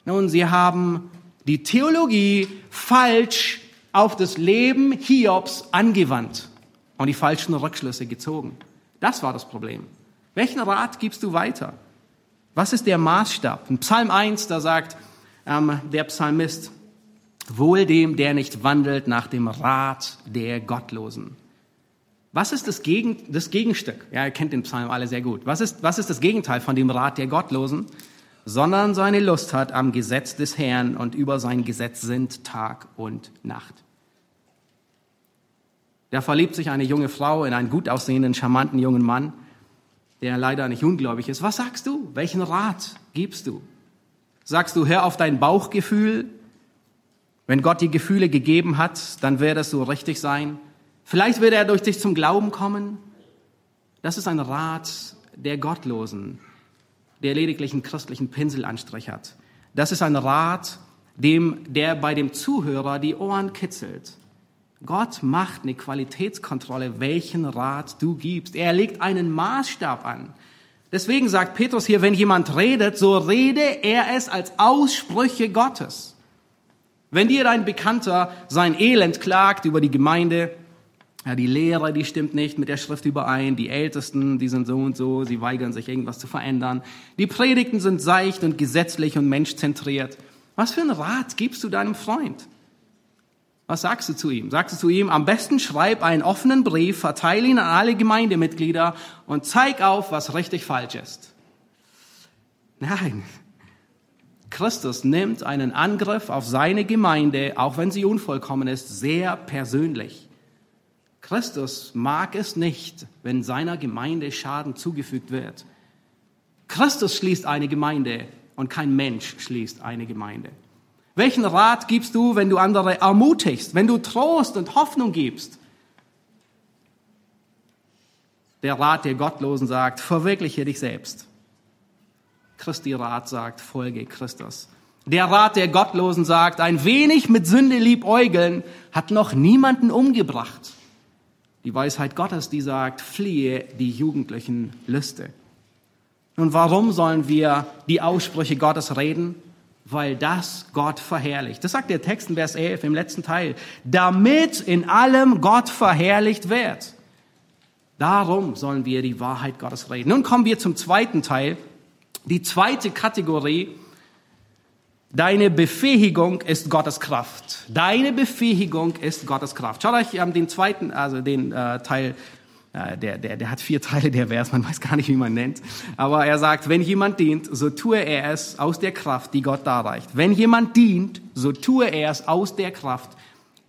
Nun, sie haben die Theologie falsch auf das Leben Hiobs angewandt und die falschen Rückschlüsse gezogen. Das war das Problem. Welchen Rat gibst du weiter? Was ist der Maßstab? In Psalm 1, da sagt ähm, der Psalmist, wohl dem, der nicht wandelt nach dem Rat der Gottlosen. Was ist das, Gegen, das Gegenstück? Ja, ihr kennt den Psalm alle sehr gut. Was ist, was ist das Gegenteil von dem Rat der Gottlosen? Sondern seine Lust hat am Gesetz des Herrn und über sein Gesetz sind Tag und Nacht. Da verliebt sich eine junge Frau in einen gut aussehenden, charmanten jungen Mann, der leider nicht ungläubig ist. Was sagst du? Welchen Rat gibst du? Sagst du, hör auf dein Bauchgefühl? Wenn Gott die Gefühle gegeben hat, dann wird es so richtig sein. Vielleicht wird er durch dich zum Glauben kommen. Das ist ein Rat der Gottlosen, der lediglich einen christlichen Pinselanstrich hat. Das ist ein Rat, dem, der bei dem Zuhörer die Ohren kitzelt. Gott macht eine Qualitätskontrolle, welchen Rat du gibst. Er legt einen Maßstab an. Deswegen sagt Petrus hier, wenn jemand redet, so rede er es als Aussprüche Gottes. Wenn dir dein Bekannter sein Elend klagt über die Gemeinde, ja, die Lehre, die stimmt nicht mit der Schrift überein, die Ältesten, die sind so und so, sie weigern sich irgendwas zu verändern, die Predigten sind seicht und gesetzlich und menschzentriert. Was für einen Rat gibst du deinem Freund? Was sagst du zu ihm? Sagst du zu ihm, am besten schreib einen offenen Brief, verteile ihn an alle Gemeindemitglieder und zeig auf, was richtig falsch ist. Nein. Christus nimmt einen Angriff auf seine Gemeinde, auch wenn sie unvollkommen ist, sehr persönlich. Christus mag es nicht, wenn seiner Gemeinde Schaden zugefügt wird. Christus schließt eine Gemeinde und kein Mensch schließt eine Gemeinde. Welchen Rat gibst du, wenn du andere ermutigst, wenn du Trost und Hoffnung gibst? Der Rat der Gottlosen sagt, verwirkliche dich selbst. Christi Rat sagt, folge Christus. Der Rat der Gottlosen sagt, ein wenig mit Sünde liebäugeln hat noch niemanden umgebracht. Die Weisheit Gottes, die sagt, fliehe die jugendlichen Lüste. Nun, warum sollen wir die Aussprüche Gottes reden? Weil das Gott verherrlicht. Das sagt der Text in Vers 11 im letzten Teil. Damit in allem Gott verherrlicht wird. Darum sollen wir die Wahrheit Gottes reden. Nun kommen wir zum zweiten Teil. Die zweite Kategorie. Deine Befähigung ist Gottes Kraft. Deine Befähigung ist Gottes Kraft. Schaut euch ähm, den zweiten, also den äh, Teil der, der, der hat vier Teile, der Vers, man weiß gar nicht, wie man nennt. Aber er sagt, wenn jemand dient, so tue er es aus der Kraft, die Gott darreicht. Wenn jemand dient, so tue er es aus der Kraft,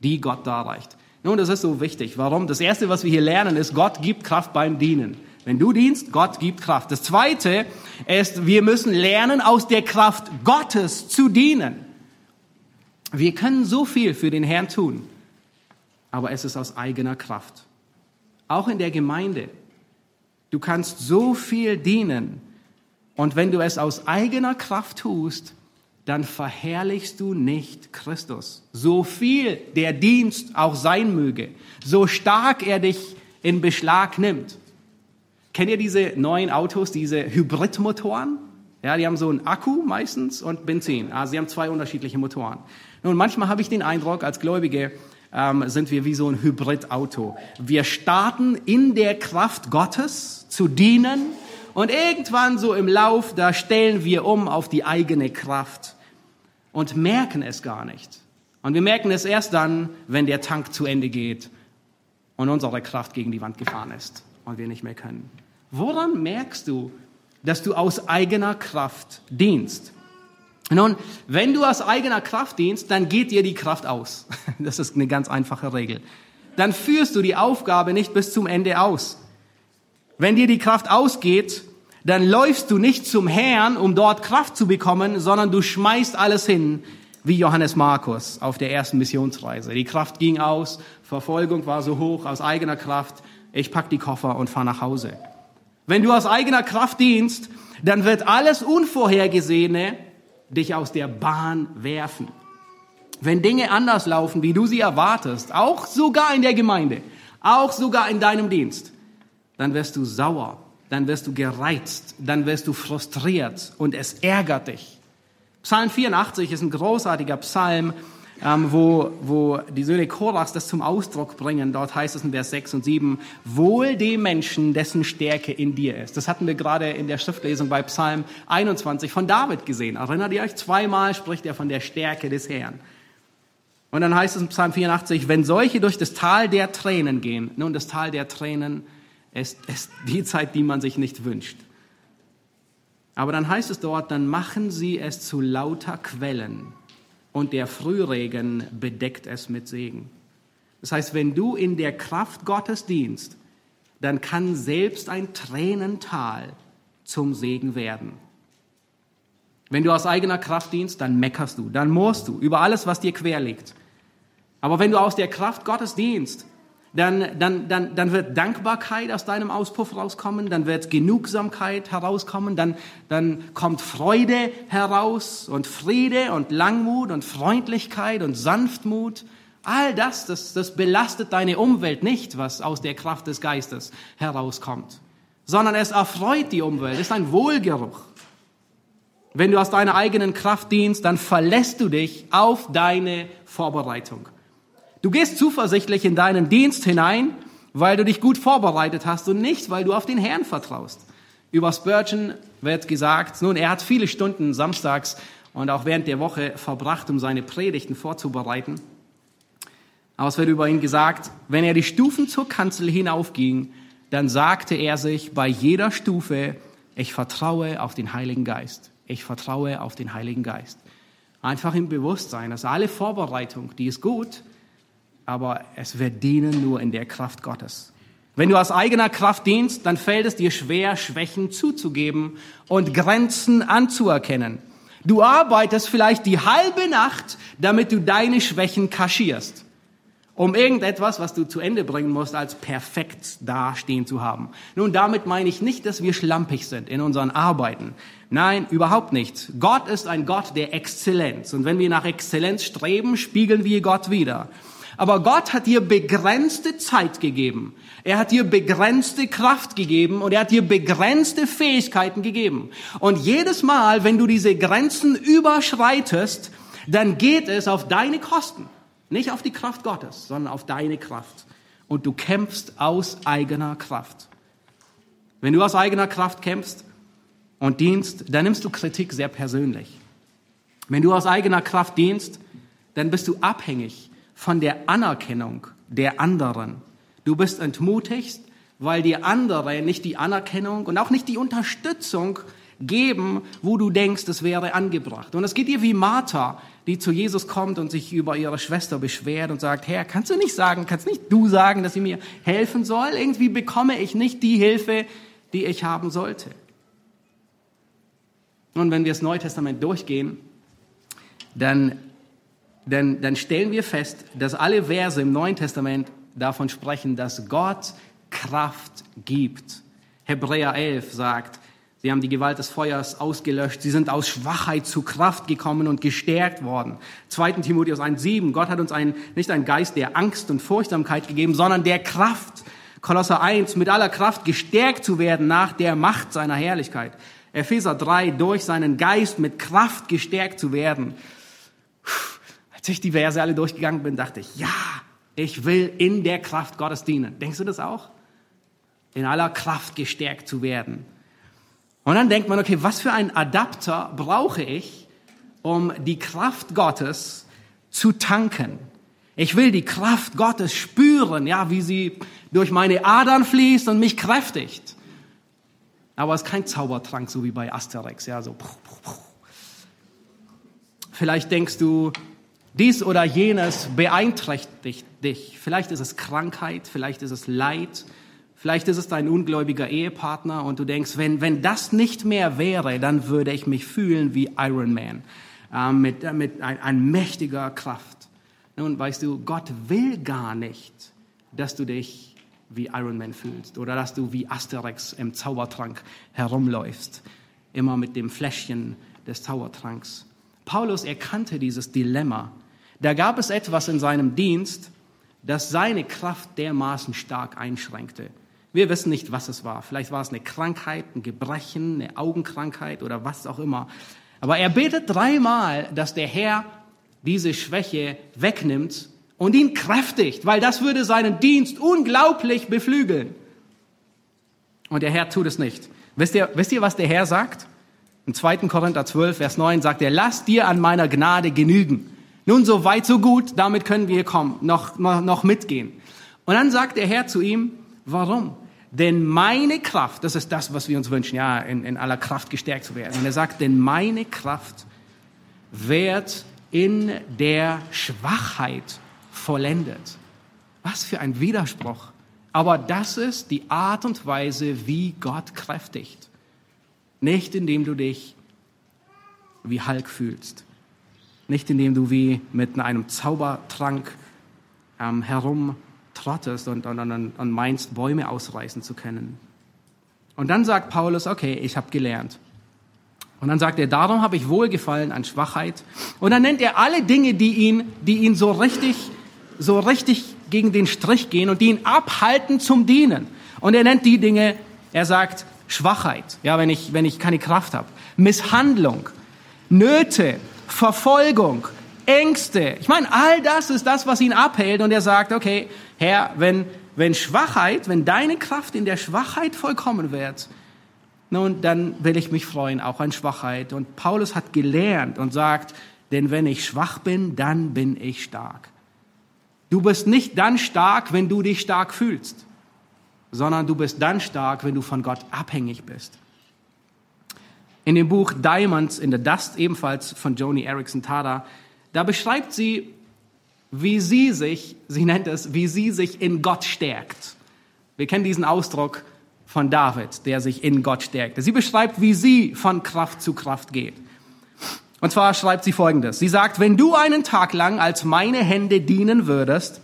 die Gott darreicht. Nun, das ist so wichtig. Warum? Das Erste, was wir hier lernen, ist, Gott gibt Kraft beim Dienen. Wenn du dienst, Gott gibt Kraft. Das Zweite ist, wir müssen lernen, aus der Kraft Gottes zu dienen. Wir können so viel für den Herrn tun, aber es ist aus eigener Kraft auch in der Gemeinde. Du kannst so viel dienen. Und wenn du es aus eigener Kraft tust, dann verherrlichst du nicht Christus. So viel der Dienst auch sein möge, so stark er dich in Beschlag nimmt. Kennt ihr diese neuen Autos, diese Hybridmotoren? Ja, die haben so einen Akku meistens und Benzin. Also sie haben zwei unterschiedliche Motoren. Nun, manchmal habe ich den Eindruck als Gläubige, ähm, sind wir wie so ein Hybridauto. Wir starten in der Kraft Gottes zu dienen und irgendwann so im Lauf, da stellen wir um auf die eigene Kraft und merken es gar nicht. Und wir merken es erst dann, wenn der Tank zu Ende geht und unsere Kraft gegen die Wand gefahren ist und wir nicht mehr können. Woran merkst du, dass du aus eigener Kraft dienst? Nun, wenn du aus eigener Kraft dienst, dann geht dir die Kraft aus. (laughs) Das ist eine ganz einfache Regel. Dann führst du die Aufgabe nicht bis zum Ende aus. Wenn dir die Kraft ausgeht, dann läufst du nicht zum Herrn, um dort Kraft zu bekommen, sondern du schmeißt alles hin, wie Johannes Markus auf der ersten Missionsreise. Die Kraft ging aus, Verfolgung war so hoch aus eigener Kraft. Ich pack die Koffer und fahr nach Hause. Wenn du aus eigener Kraft dienst, dann wird alles Unvorhergesehene dich aus der Bahn werfen. Wenn Dinge anders laufen, wie du sie erwartest, auch sogar in der Gemeinde, auch sogar in deinem Dienst, dann wirst du sauer, dann wirst du gereizt, dann wirst du frustriert und es ärgert dich. Psalm 84 ist ein großartiger Psalm, ähm, wo, wo die Söhne Korachs das zum Ausdruck bringen. Dort heißt es in Vers 6 und 7, wohl dem Menschen, dessen Stärke in dir ist. Das hatten wir gerade in der Schriftlesung bei Psalm 21 von David gesehen. Erinnert ihr euch? Zweimal spricht er von der Stärke des Herrn. Und dann heißt es in Psalm 84, wenn solche durch das Tal der Tränen gehen, nun das Tal der Tränen ist, ist die Zeit, die man sich nicht wünscht. Aber dann heißt es dort, dann machen sie es zu lauter Quellen und der Frühregen bedeckt es mit Segen. Das heißt, wenn du in der Kraft Gottes dienst, dann kann selbst ein Tränental zum Segen werden. Wenn du aus eigener Kraft dienst, dann meckerst du, dann mohrst du über alles, was dir quer liegt. Aber wenn du aus der Kraft Gottes dienst, dann, dann, dann, dann wird Dankbarkeit aus deinem Auspuff rauskommen, dann wird Genugsamkeit herauskommen, dann, dann kommt Freude heraus und Friede und Langmut und Freundlichkeit und Sanftmut. All das, das, das belastet deine Umwelt nicht, was aus der Kraft des Geistes herauskommt, sondern es erfreut die Umwelt, es ist ein Wohlgeruch. Wenn du aus deiner eigenen Kraft dienst, dann verlässt du dich auf deine Vorbereitung. Du gehst zuversichtlich in deinen Dienst hinein, weil du dich gut vorbereitet hast und nicht, weil du auf den Herrn vertraust. Über Spurgeon wird gesagt, nun, er hat viele Stunden samstags und auch während der Woche verbracht, um seine Predigten vorzubereiten. Aber es wird über ihn gesagt, wenn er die Stufen zur Kanzel hinaufging, dann sagte er sich bei jeder Stufe, ich vertraue auf den Heiligen Geist. Ich vertraue auf den Heiligen Geist. Einfach im Bewusstsein, dass alle Vorbereitung, die ist gut, aber es wird dienen nur in der Kraft Gottes. Wenn du aus eigener Kraft dienst, dann fällt es dir schwer, Schwächen zuzugeben und Grenzen anzuerkennen. Du arbeitest vielleicht die halbe Nacht, damit du deine Schwächen kaschierst, um irgendetwas, was du zu Ende bringen musst, als perfekt dastehen zu haben. Nun, damit meine ich nicht, dass wir schlampig sind in unseren Arbeiten. Nein, überhaupt nicht. Gott ist ein Gott der Exzellenz. Und wenn wir nach Exzellenz streben, spiegeln wir Gott wieder. Aber Gott hat dir begrenzte Zeit gegeben. Er hat dir begrenzte Kraft gegeben und er hat dir begrenzte Fähigkeiten gegeben. Und jedes Mal, wenn du diese Grenzen überschreitest, dann geht es auf deine Kosten. Nicht auf die Kraft Gottes, sondern auf deine Kraft. Und du kämpfst aus eigener Kraft. Wenn du aus eigener Kraft kämpfst und dienst, dann nimmst du Kritik sehr persönlich. Wenn du aus eigener Kraft dienst, dann bist du abhängig von der Anerkennung der anderen. Du bist entmutigt, weil die andere nicht die Anerkennung und auch nicht die Unterstützung geben, wo du denkst, es wäre angebracht. Und es geht dir wie Martha, die zu Jesus kommt und sich über ihre Schwester beschwert und sagt, Herr, kannst du nicht sagen, kannst nicht du sagen, dass sie mir helfen soll? Irgendwie bekomme ich nicht die Hilfe, die ich haben sollte. Und wenn wir das Neue Testament durchgehen, dann denn dann stellen wir fest, dass alle Verse im Neuen Testament davon sprechen, dass Gott Kraft gibt. Hebräer 11 sagt, sie haben die Gewalt des Feuers ausgelöscht, sie sind aus Schwachheit zu Kraft gekommen und gestärkt worden. 2. Timotheus 1,7, Gott hat uns einen, nicht einen Geist der Angst und Furchtsamkeit gegeben, sondern der Kraft. Kolosser 1, mit aller Kraft gestärkt zu werden nach der Macht seiner Herrlichkeit. Epheser 3, durch seinen Geist mit Kraft gestärkt zu werden. Als ich die Verse alle durchgegangen bin, dachte ich, ja, ich will in der Kraft Gottes dienen. Denkst du das auch? In aller Kraft gestärkt zu werden. Und dann denkt man, okay, was für einen Adapter brauche ich, um die Kraft Gottes zu tanken? Ich will die Kraft Gottes spüren, ja, wie sie durch meine Adern fließt und mich kräftigt. Aber es ist kein Zaubertrank, so wie bei Asterix, ja, so. Vielleicht denkst du, dies oder jenes beeinträchtigt dich. Vielleicht ist es Krankheit, vielleicht ist es Leid, vielleicht ist es dein ungläubiger Ehepartner und du denkst, wenn, wenn das nicht mehr wäre, dann würde ich mich fühlen wie Iron Man, äh, mit, äh, mit ein, ein mächtiger Kraft. Nun, weißt du, Gott will gar nicht, dass du dich wie Iron Man fühlst oder dass du wie Asterix im Zaubertrank herumläufst, immer mit dem Fläschchen des Zaubertranks. Paulus erkannte dieses Dilemma da gab es etwas in seinem Dienst, das seine Kraft dermaßen stark einschränkte. Wir wissen nicht, was es war. Vielleicht war es eine Krankheit, ein Gebrechen, eine Augenkrankheit oder was auch immer. Aber er betet dreimal, dass der Herr diese Schwäche wegnimmt und ihn kräftigt, weil das würde seinen Dienst unglaublich beflügeln. Und der Herr tut es nicht. Wisst ihr, wisst ihr, was der Herr sagt? Im 2. Korinther 12, Vers 9 sagt er, lass dir an meiner Gnade genügen. Nun, so weit, so gut, damit können wir kommen, noch, noch, noch mitgehen. Und dann sagt der Herr zu ihm, warum? Denn meine Kraft, das ist das, was wir uns wünschen, ja, in, in aller Kraft gestärkt zu werden. Und er sagt, denn meine Kraft wird in der Schwachheit vollendet. Was für ein Widerspruch. Aber das ist die Art und Weise, wie Gott kräftigt. Nicht indem du dich wie Hulk fühlst. Nicht indem du wie mit einem Zaubertrank ähm, herumtrottest und, und, und, und meinst, Bäume ausreißen zu können. Und dann sagt Paulus, okay, ich habe gelernt. Und dann sagt er, darum habe ich Wohlgefallen an Schwachheit. Und dann nennt er alle Dinge, die ihn, die ihn so richtig, so richtig gegen den Strich gehen und die ihn abhalten zum Dienen. Und er nennt die Dinge, er sagt Schwachheit, ja, wenn ich, wenn ich keine Kraft habe, Misshandlung, Nöte, Verfolgung, Ängste. Ich meine, all das ist das, was ihn abhält. Und er sagt, okay, Herr, wenn, wenn Schwachheit, wenn deine Kraft in der Schwachheit vollkommen wird, nun, dann will ich mich freuen, auch an Schwachheit. Und Paulus hat gelernt und sagt, denn wenn ich schwach bin, dann bin ich stark. Du bist nicht dann stark, wenn du dich stark fühlst, sondern du bist dann stark, wenn du von Gott abhängig bist. In dem Buch Diamonds in the Dust, ebenfalls von Joni Erickson Tada, da beschreibt sie, wie sie sich, sie nennt es, wie sie sich in Gott stärkt. Wir kennen diesen Ausdruck, von David, der sich in Gott stärkte. Sie beschreibt, wie sie von Kraft zu Kraft geht. Und zwar schreibt sie Folgendes. Sie sagt, wenn du einen Tag lang als meine Hände dienen würdest,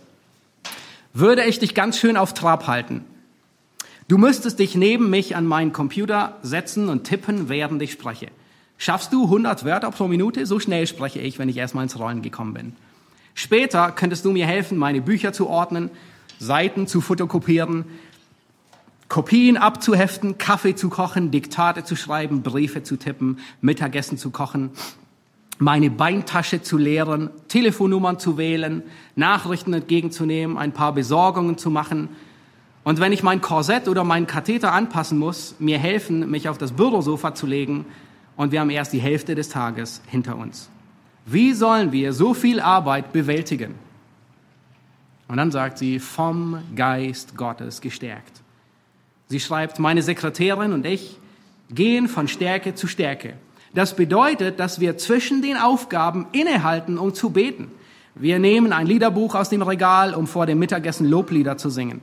würde ich dich ganz schön auf Trab halten. Du müsstest dich neben mich an meinen Computer setzen und tippen, während ich spreche. Schaffst du 100 Wörter pro Minute? So schnell spreche ich, wenn ich erstmal ins Rollen gekommen bin. Später könntest du mir helfen, meine Bücher zu ordnen, Seiten zu fotokopieren, Kopien abzuheften, Kaffee zu kochen, Diktate zu schreiben, Briefe zu tippen, Mittagessen zu kochen, meine Beintasche zu leeren, Telefonnummern zu wählen, Nachrichten entgegenzunehmen, ein paar Besorgungen zu machen. Und wenn ich mein Korsett oder meinen Katheter anpassen muss, mir helfen, mich auf das Bürosofa zu legen und wir haben erst die Hälfte des Tages hinter uns. Wie sollen wir so viel Arbeit bewältigen? Und dann sagt sie, vom Geist Gottes gestärkt. Sie schreibt, meine Sekretärin und ich gehen von Stärke zu Stärke. Das bedeutet, dass wir zwischen den Aufgaben innehalten, um zu beten. Wir nehmen ein Liederbuch aus dem Regal, um vor dem Mittagessen Loblieder zu singen.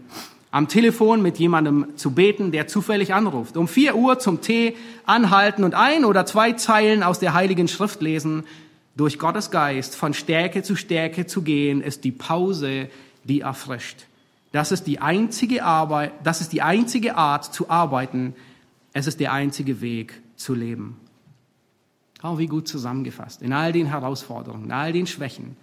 Am Telefon mit jemandem zu beten, der zufällig anruft. Um vier Uhr zum Tee anhalten und ein oder zwei Zeilen aus der Heiligen Schrift lesen. Durch Gottes Geist von Stärke zu Stärke zu gehen, ist die Pause, die erfrischt. Das ist die einzige Arbeit, das ist die einzige Art zu arbeiten. Es ist der einzige Weg zu leben. Oh, wie gut zusammengefasst. In all den Herausforderungen, in all den Schwächen.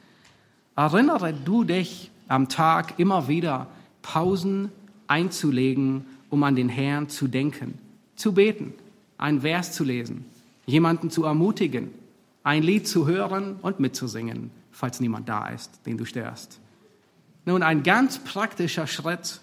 Erinnere du dich am Tag immer wieder Pausen einzulegen, um an den Herrn zu denken, zu beten, einen Vers zu lesen, jemanden zu ermutigen, ein Lied zu hören und mitzusingen, falls niemand da ist, den du störst. Nun, ein ganz praktischer Schritt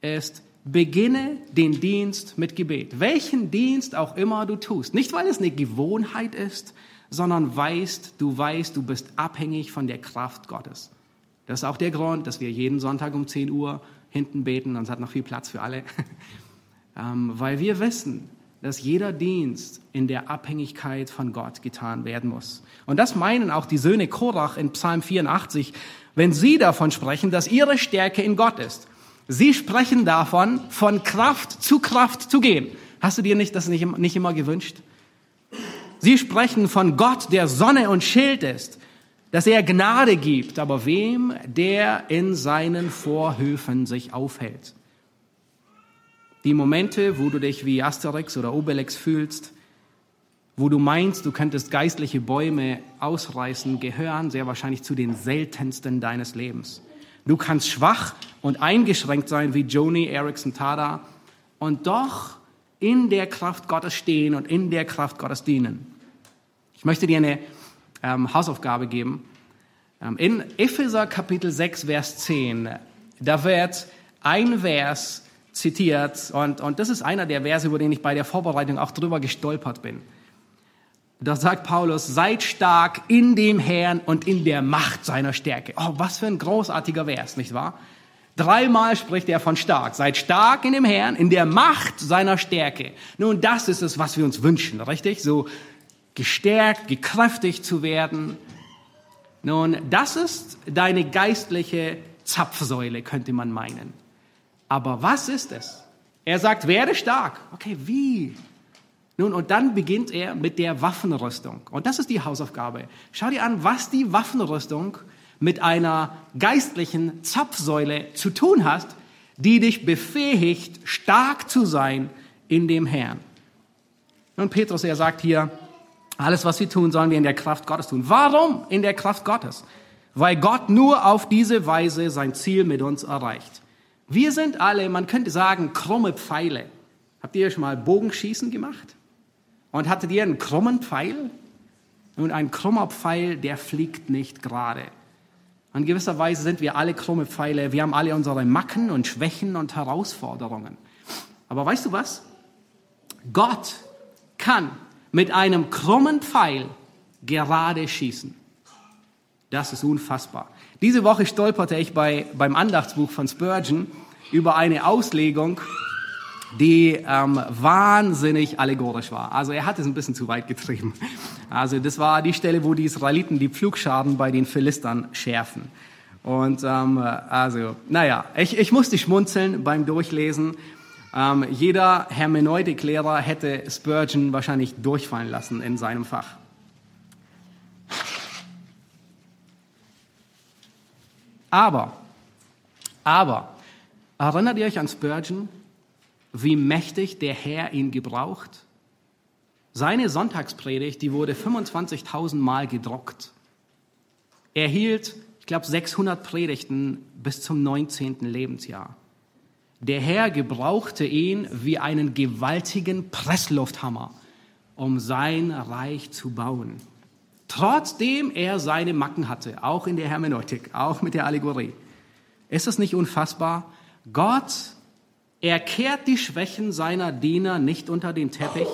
ist, beginne den Dienst mit Gebet. Welchen Dienst auch immer du tust. Nicht, weil es eine Gewohnheit ist, sondern weißt, du weißt, du bist abhängig von der Kraft Gottes. Das ist auch der Grund, dass wir jeden Sonntag um 10 Uhr hinten beten es hat noch viel Platz für alle. (laughs) ähm, weil wir wissen, dass jeder Dienst in der Abhängigkeit von Gott getan werden muss. Und das meinen auch die Söhne Korach in Psalm 84, wenn sie davon sprechen, dass ihre Stärke in Gott ist. Sie sprechen davon, von Kraft zu Kraft zu gehen. Hast du dir nicht das nicht, nicht immer gewünscht? Sie sprechen von Gott, der Sonne und Schild ist, dass er Gnade gibt, aber wem, der in seinen Vorhöfen sich aufhält. Die Momente, wo du dich wie Asterix oder Obelix fühlst, wo du meinst, du könntest geistliche Bäume ausreißen, gehören sehr wahrscheinlich zu den seltensten deines Lebens. Du kannst schwach und eingeschränkt sein wie Joni Erickson Tada und doch in der Kraft Gottes stehen und in der Kraft Gottes dienen. Ich möchte dir eine, ähm, Hausaufgabe geben. Ähm, in Epheser Kapitel 6, Vers 10, da wird ein Vers zitiert und, und das ist einer der Verse, über den ich bei der Vorbereitung auch drüber gestolpert bin. Da sagt Paulus, seid stark in dem Herrn und in der Macht seiner Stärke. Oh, was für ein großartiger Vers, nicht wahr? Dreimal spricht er von stark. Seid stark in dem Herrn, in der Macht seiner Stärke. Nun, das ist es, was wir uns wünschen, richtig? So gestärkt, gekräftigt zu werden. Nun, das ist deine geistliche Zapfsäule, könnte man meinen. Aber was ist es? Er sagt, werde stark. Okay, wie? Nun, und dann beginnt er mit der Waffenrüstung. Und das ist die Hausaufgabe. Schau dir an, was die Waffenrüstung mit einer geistlichen Zapfsäule zu tun hat, die dich befähigt, stark zu sein in dem Herrn. Und Petrus, er sagt hier, alles, was wir tun, sollen wir in der Kraft Gottes tun. Warum in der Kraft Gottes? Weil Gott nur auf diese Weise sein Ziel mit uns erreicht. Wir sind alle, man könnte sagen, krumme Pfeile. Habt ihr schon mal Bogenschießen gemacht? Und hattet ihr einen krummen Pfeil? Und ein krummer Pfeil, der fliegt nicht gerade. In gewisser Weise sind wir alle krumme Pfeile. Wir haben alle unsere Macken und Schwächen und Herausforderungen. Aber weißt du was? Gott kann mit einem krummen Pfeil gerade schießen. Das ist unfassbar. Diese Woche stolperte ich bei, beim Andachtsbuch von Spurgeon über eine Auslegung die ähm, wahnsinnig allegorisch war. Also er hat es ein bisschen zu weit getrieben. Also das war die Stelle, wo die Israeliten die Pflugscharen bei den Philistern schärfen. Und ähm, also, naja, ich, ich musste schmunzeln beim Durchlesen. Ähm, jeder Hermeneutiklehrer hätte Spurgeon wahrscheinlich durchfallen lassen in seinem Fach. Aber, aber, erinnert ihr euch an Spurgeon? wie mächtig der Herr ihn gebraucht. Seine Sonntagspredigt, die wurde 25.000 Mal gedruckt. Er hielt, ich glaube, 600 Predigten bis zum 19. Lebensjahr. Der Herr gebrauchte ihn wie einen gewaltigen Presslufthammer, um sein Reich zu bauen. Trotzdem er seine Macken hatte, auch in der Hermeneutik, auch mit der Allegorie. Ist es nicht unfassbar? Gott er kehrt die Schwächen seiner Diener nicht unter den Teppich.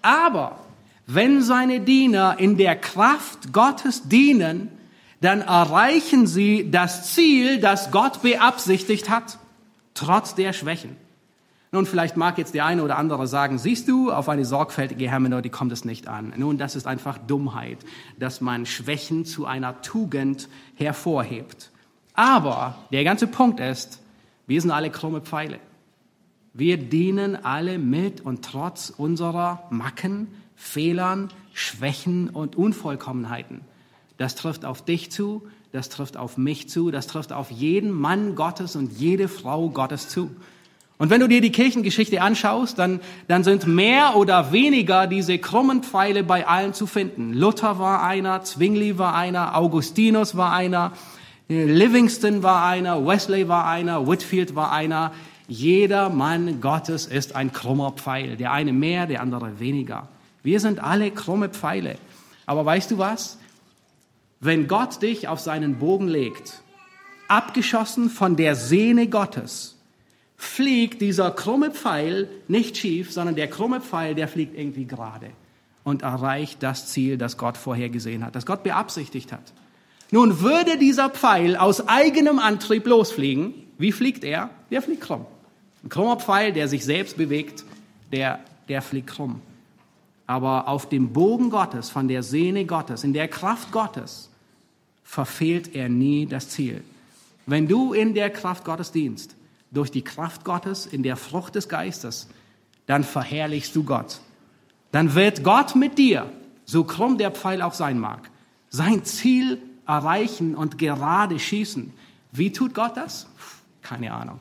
Aber wenn seine Diener in der Kraft Gottes dienen, dann erreichen sie das Ziel, das Gott beabsichtigt hat, trotz der Schwächen. Nun, vielleicht mag jetzt der eine oder andere sagen, siehst du, auf eine sorgfältige Hermeneutik kommt es nicht an. Nun, das ist einfach Dummheit, dass man Schwächen zu einer Tugend hervorhebt. Aber der ganze Punkt ist, wir sind alle krumme Pfeile. Wir dienen alle mit und trotz unserer Macken, Fehlern, Schwächen und Unvollkommenheiten. Das trifft auf dich zu, das trifft auf mich zu, das trifft auf jeden Mann Gottes und jede Frau Gottes zu. Und wenn du dir die Kirchengeschichte anschaust, dann, dann sind mehr oder weniger diese krummen Pfeile bei allen zu finden. Luther war einer, Zwingli war einer, Augustinus war einer, Livingston war einer, Wesley war einer, Whitfield war einer. Jeder Mann Gottes ist ein krummer Pfeil. Der eine mehr, der andere weniger. Wir sind alle krumme Pfeile. Aber weißt du was? Wenn Gott dich auf seinen Bogen legt, abgeschossen von der Sehne Gottes, fliegt dieser krumme Pfeil nicht schief, sondern der krumme Pfeil, der fliegt irgendwie gerade und erreicht das Ziel, das Gott vorhergesehen hat, das Gott beabsichtigt hat. Nun würde dieser Pfeil aus eigenem Antrieb losfliegen. Wie fliegt er? Der fliegt krumm. Ein krummer Pfeil, der sich selbst bewegt, der, der fliegt krumm. Aber auf dem Bogen Gottes, von der Sehne Gottes, in der Kraft Gottes, verfehlt er nie das Ziel. Wenn du in der Kraft Gottes dienst, durch die Kraft Gottes, in der Frucht des Geistes, dann verherrlichst du Gott. Dann wird Gott mit dir, so krumm der Pfeil auch sein mag, sein Ziel erreichen und gerade schießen. Wie tut Gott das? Keine Ahnung.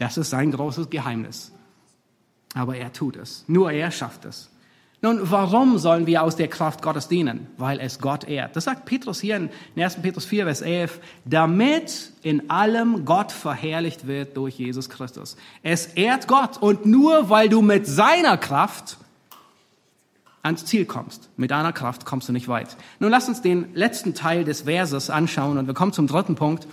Das ist sein großes Geheimnis. Aber er tut es. Nur er schafft es. Nun, warum sollen wir aus der Kraft Gottes dienen? Weil es Gott ehrt. Das sagt Petrus hier in 1. Petrus 4, Vers 11. Damit in allem Gott verherrlicht wird durch Jesus Christus. Es ehrt Gott. Und nur weil du mit seiner Kraft ans Ziel kommst. Mit deiner Kraft kommst du nicht weit. Nun lass uns den letzten Teil des Verses anschauen und wir kommen zum dritten Punkt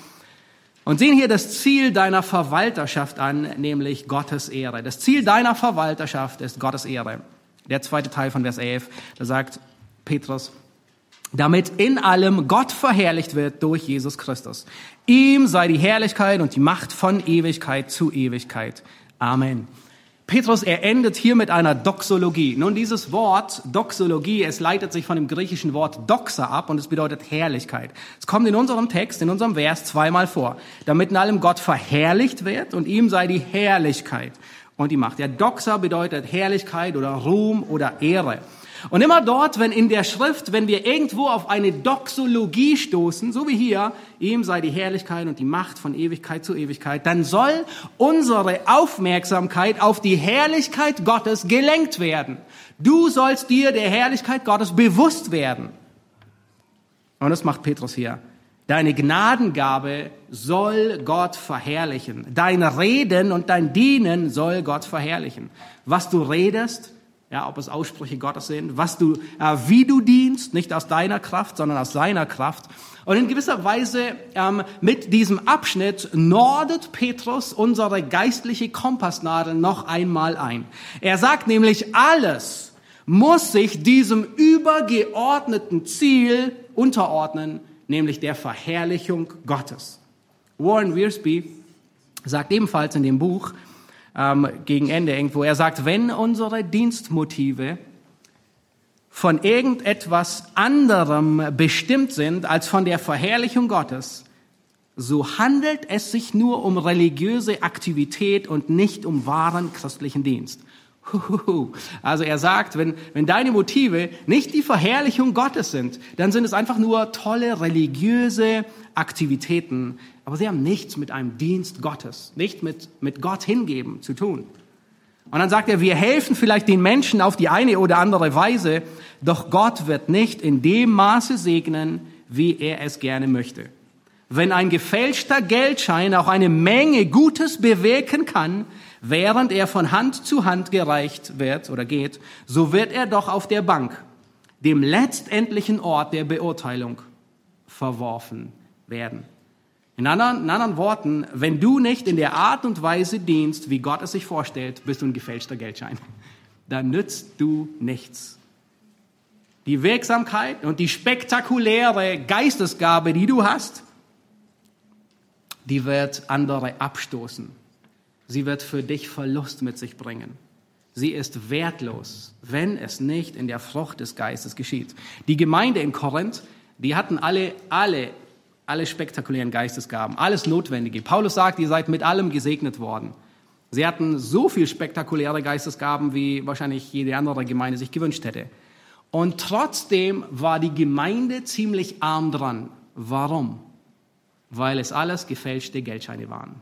und sehen hier das Ziel deiner Verwalterschaft an, nämlich Gottes Ehre. Das Ziel deiner Verwalterschaft ist Gottes Ehre. Der zweite Teil von Vers 11, da sagt Petrus, damit in allem Gott verherrlicht wird durch Jesus Christus. Ihm sei die Herrlichkeit und die Macht von Ewigkeit zu Ewigkeit. Amen. Petrus, er endet hier mit einer Doxologie. Nun, dieses Wort Doxologie, es leitet sich von dem griechischen Wort Doxa ab und es bedeutet Herrlichkeit. Es kommt in unserem Text, in unserem Vers zweimal vor. Damit in allem Gott verherrlicht wird und ihm sei die Herrlichkeit und die Macht. Der Doxa bedeutet Herrlichkeit oder Ruhm oder Ehre. Und immer dort, wenn in der Schrift, wenn wir irgendwo auf eine Doxologie stoßen, so wie hier, ihm sei die Herrlichkeit und die Macht von Ewigkeit zu Ewigkeit, dann soll unsere Aufmerksamkeit auf die Herrlichkeit Gottes gelenkt werden. Du sollst dir der Herrlichkeit Gottes bewusst werden. Und das macht Petrus hier. Deine Gnadengabe soll Gott verherrlichen. Dein Reden und dein Dienen soll Gott verherrlichen. Was du redest, ja, ob es Aussprüche Gottes sind, was du, äh, wie du dienst, nicht aus deiner Kraft, sondern aus seiner Kraft. Und in gewisser Weise ähm, mit diesem Abschnitt nordet Petrus unsere geistliche Kompassnadel noch einmal ein. Er sagt nämlich, alles muss sich diesem übergeordneten Ziel unterordnen, nämlich der Verherrlichung Gottes. Warren Wiersbe sagt ebenfalls in dem Buch, ähm, gegen Ende irgendwo. Er sagt, wenn unsere Dienstmotive von irgendetwas anderem bestimmt sind als von der Verherrlichung Gottes, so handelt es sich nur um religiöse Aktivität und nicht um wahren christlichen Dienst. Also er sagt, wenn, wenn deine Motive nicht die Verherrlichung Gottes sind, dann sind es einfach nur tolle religiöse Aktivitäten, aber sie haben nichts mit einem Dienst Gottes, nicht mit, mit Gott hingeben zu tun. Und dann sagt er, wir helfen vielleicht den Menschen auf die eine oder andere Weise, doch Gott wird nicht in dem Maße segnen, wie er es gerne möchte. Wenn ein gefälschter Geldschein auch eine Menge Gutes bewirken kann, während er von Hand zu Hand gereicht wird oder geht, so wird er doch auf der Bank, dem letztendlichen Ort der Beurteilung, verworfen werden. In anderen, in anderen Worten, wenn du nicht in der Art und Weise dienst, wie Gott es sich vorstellt, bist du ein gefälschter Geldschein. Dann nützt du nichts. Die Wirksamkeit und die spektakuläre Geistesgabe, die du hast, die wird andere abstoßen. Sie wird für dich Verlust mit sich bringen. Sie ist wertlos, wenn es nicht in der Frucht des Geistes geschieht. Die Gemeinde in Korinth, die hatten alle, alle, alle spektakulären Geistesgaben, alles Notwendige. Paulus sagt, ihr seid mit allem gesegnet worden. Sie hatten so viel spektakuläre Geistesgaben, wie wahrscheinlich jede andere Gemeinde sich gewünscht hätte. Und trotzdem war die Gemeinde ziemlich arm dran. Warum? weil es alles gefälschte Geldscheine waren.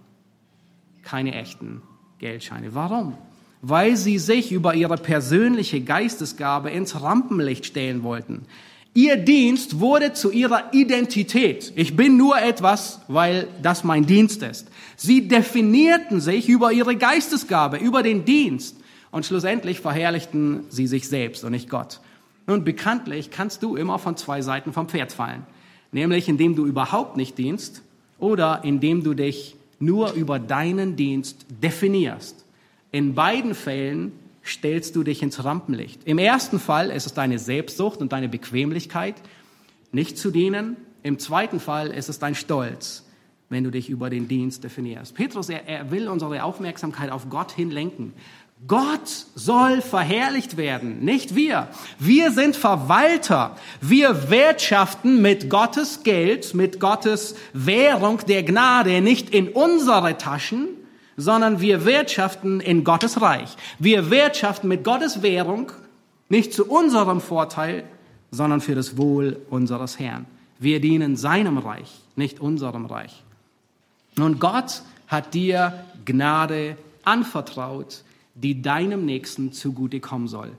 Keine echten Geldscheine. Warum? Weil sie sich über ihre persönliche Geistesgabe ins Rampenlicht stellen wollten. Ihr Dienst wurde zu ihrer Identität. Ich bin nur etwas, weil das mein Dienst ist. Sie definierten sich über ihre Geistesgabe, über den Dienst. Und schlussendlich verherrlichten sie sich selbst und nicht Gott. Nun, bekanntlich kannst du immer von zwei Seiten vom Pferd fallen nämlich indem du überhaupt nicht dienst oder indem du dich nur über deinen Dienst definierst. In beiden Fällen stellst du dich ins Rampenlicht. Im ersten Fall ist es deine Selbstsucht und deine Bequemlichkeit, nicht zu dienen. Im zweiten Fall ist es dein Stolz, wenn du dich über den Dienst definierst. Petrus, er, er will unsere Aufmerksamkeit auf Gott hin lenken. Gott soll verherrlicht werden, nicht wir. Wir sind Verwalter. Wir wirtschaften mit Gottes Geld, mit Gottes Währung der Gnade nicht in unsere Taschen, sondern wir wirtschaften in Gottes Reich. Wir wirtschaften mit Gottes Währung nicht zu unserem Vorteil, sondern für das Wohl unseres Herrn. Wir dienen seinem Reich, nicht unserem Reich. Und Gott hat dir Gnade anvertraut die deinem Nächsten zugute kommen soll.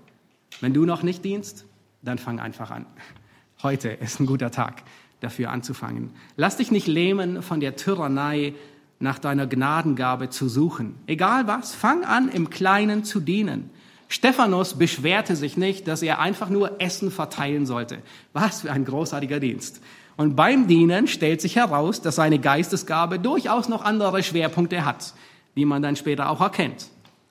Wenn du noch nicht dienst, dann fang einfach an. (laughs) Heute ist ein guter Tag, dafür anzufangen. Lass dich nicht lähmen von der Tyrannei, nach deiner Gnadengabe zu suchen. Egal was, fang an, im Kleinen zu dienen. Stephanus beschwerte sich nicht, dass er einfach nur Essen verteilen sollte. Was für ein großartiger Dienst. Und beim Dienen stellt sich heraus, dass seine Geistesgabe durchaus noch andere Schwerpunkte hat, die man dann später auch erkennt.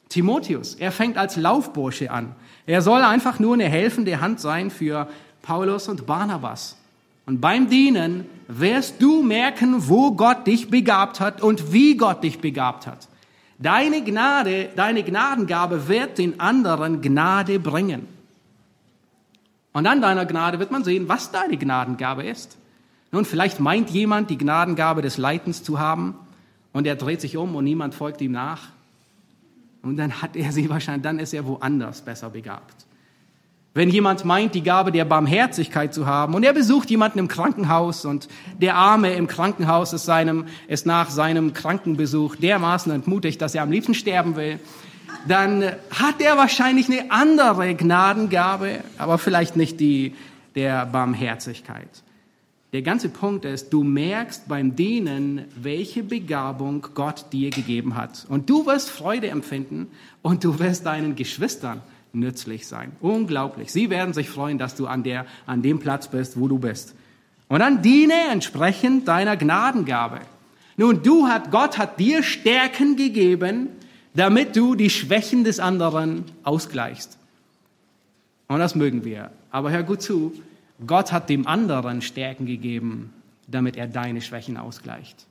Timotheus, er fängt als Laufbursche an. Er soll einfach nur eine helfende Hand sein für Paulus und Barnabas. Und beim Dienen wirst du merken, wo Gott dich begabt hat und wie Gott dich begabt hat. Deine Gnade, deine Gnadengabe wird den anderen Gnade bringen. Und an deiner Gnade wird man sehen, was deine Gnadengabe ist. Nun, vielleicht meint jemand, die Gnadengabe des Leitens zu haben und er dreht sich um und niemand folgt ihm nach. Und dann hat er sie wahrscheinlich, dann ist er woanders besser begabt. Wenn jemand meint, die Gabe der Barmherzigkeit zu haben und er besucht jemanden im Krankenhaus und der Arme im Krankenhaus ist, seinem, ist nach seinem Krankenbesuch dermaßen entmutigt, dass er am liebsten sterben will, dann hat er wahrscheinlich eine andere Gnadengabe, aber vielleicht nicht die der Barmherzigkeit. Der ganze Punkt ist, du merkst beim Dienen, welche Begabung Gott dir gegeben hat. Und du wirst Freude empfinden und du wirst deinen Geschwistern nützlich sein. Unglaublich. Sie werden sich freuen, dass du an, der, an dem Platz bist, wo du bist. Und dann diene entsprechend deiner Gnadengabe. Nun, du hat, Gott hat dir Stärken gegeben, damit du die Schwächen des anderen ausgleichst. Und das mögen wir. Aber hör gut zu, Gott hat dem anderen Stärken gegeben, damit er deine Schwächen ausgleicht.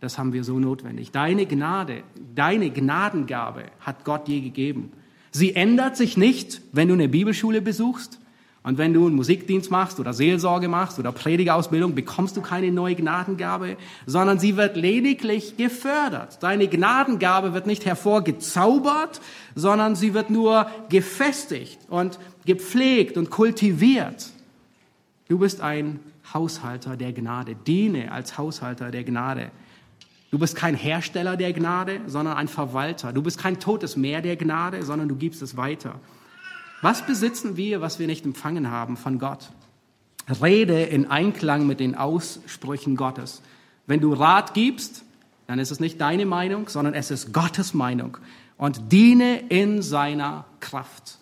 Das haben wir so notwendig. Deine Gnade, deine Gnadengabe hat Gott dir gegeben. Sie ändert sich nicht, wenn du eine Bibelschule besuchst und wenn du einen Musikdienst machst oder Seelsorge machst oder Predigerausbildung, bekommst du keine neue Gnadengabe, sondern sie wird lediglich gefördert. Deine Gnadengabe wird nicht hervorgezaubert, sondern sie wird nur gefestigt und gepflegt und kultiviert. Du bist ein Haushalter der Gnade. Diene als Haushalter der Gnade. Du bist kein Hersteller der Gnade, sondern ein Verwalter. Du bist kein totes Meer der Gnade, sondern du gibst es weiter. Was besitzen wir, was wir nicht empfangen haben von Gott? Rede in Einklang mit den Aussprüchen Gottes. Wenn du Rat gibst, dann ist es nicht deine Meinung, sondern es ist Gottes Meinung. Und diene in seiner Kraft.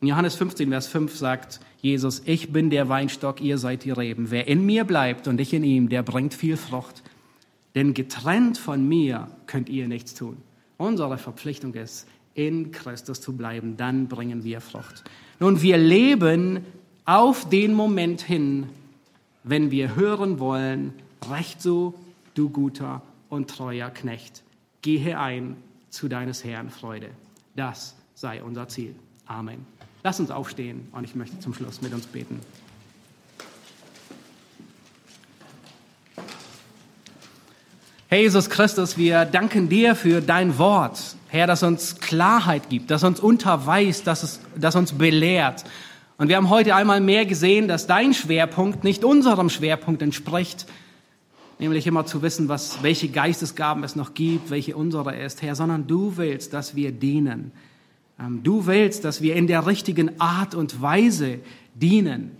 In Johannes 15, Vers 5 sagt Jesus, ich bin der Weinstock, ihr seid die Reben. Wer in mir bleibt und ich in ihm, der bringt viel Frucht. Denn getrennt von mir könnt ihr nichts tun. Unsere Verpflichtung ist, in Christus zu bleiben, dann bringen wir Frucht. Nun, wir leben auf den Moment hin, wenn wir hören wollen, recht so, du guter und treuer Knecht, gehe ein zu deines Herrn Freude. Das sei unser Ziel. Amen. Lass uns aufstehen und ich möchte zum Schluss mit uns beten. Herr Jesus Christus, wir danken dir für dein Wort, Herr, das uns Klarheit gibt, das uns unterweist, das, es, das uns belehrt. Und wir haben heute einmal mehr gesehen, dass dein Schwerpunkt nicht unserem Schwerpunkt entspricht, nämlich immer zu wissen, was, welche Geistesgaben es noch gibt, welche unsere ist, Herr, sondern du willst, dass wir dienen. Ähm, du willst, dass wir in der richtigen Art und Weise dienen.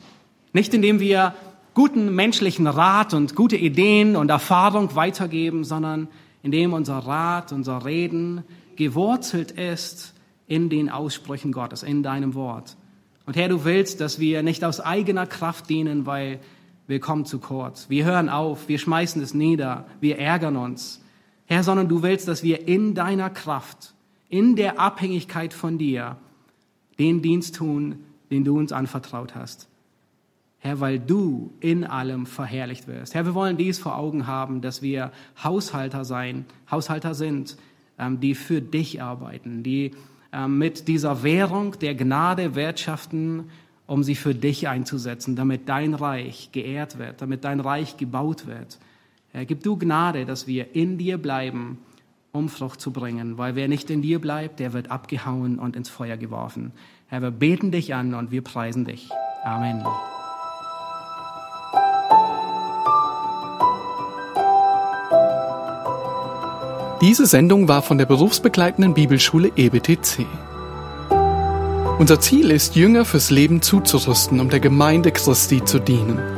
Nicht indem wir guten menschlichen Rat und gute Ideen und Erfahrung weitergeben, sondern indem unser Rat, unser Reden gewurzelt ist in den Aussprüchen Gottes, in deinem Wort. Und Herr, du willst, dass wir nicht aus eigener Kraft dienen, weil wir kommen zu kurz. Wir hören auf, wir schmeißen es nieder, wir ärgern uns. Herr, sondern du willst, dass wir in deiner Kraft, in der Abhängigkeit von dir, den Dienst tun, den du uns anvertraut hast. Herr, weil du in allem verherrlicht wirst. Herr, wir wollen dies vor Augen haben, dass wir Haushalter sein, Haushalter sind, ähm, die für dich arbeiten, die ähm, mit dieser Währung der Gnade wirtschaften, um sie für dich einzusetzen, damit dein Reich geehrt wird, damit dein Reich gebaut wird. Herr, gib du Gnade, dass wir in dir bleiben, um Frucht zu bringen, weil wer nicht in dir bleibt, der wird abgehauen und ins Feuer geworfen. Herr, wir beten dich an und wir preisen dich. Amen. Diese Sendung war von der berufsbegleitenden Bibelschule EBTC. Unser Ziel ist, Jünger fürs Leben zuzurüsten, um der Gemeinde Christi zu dienen.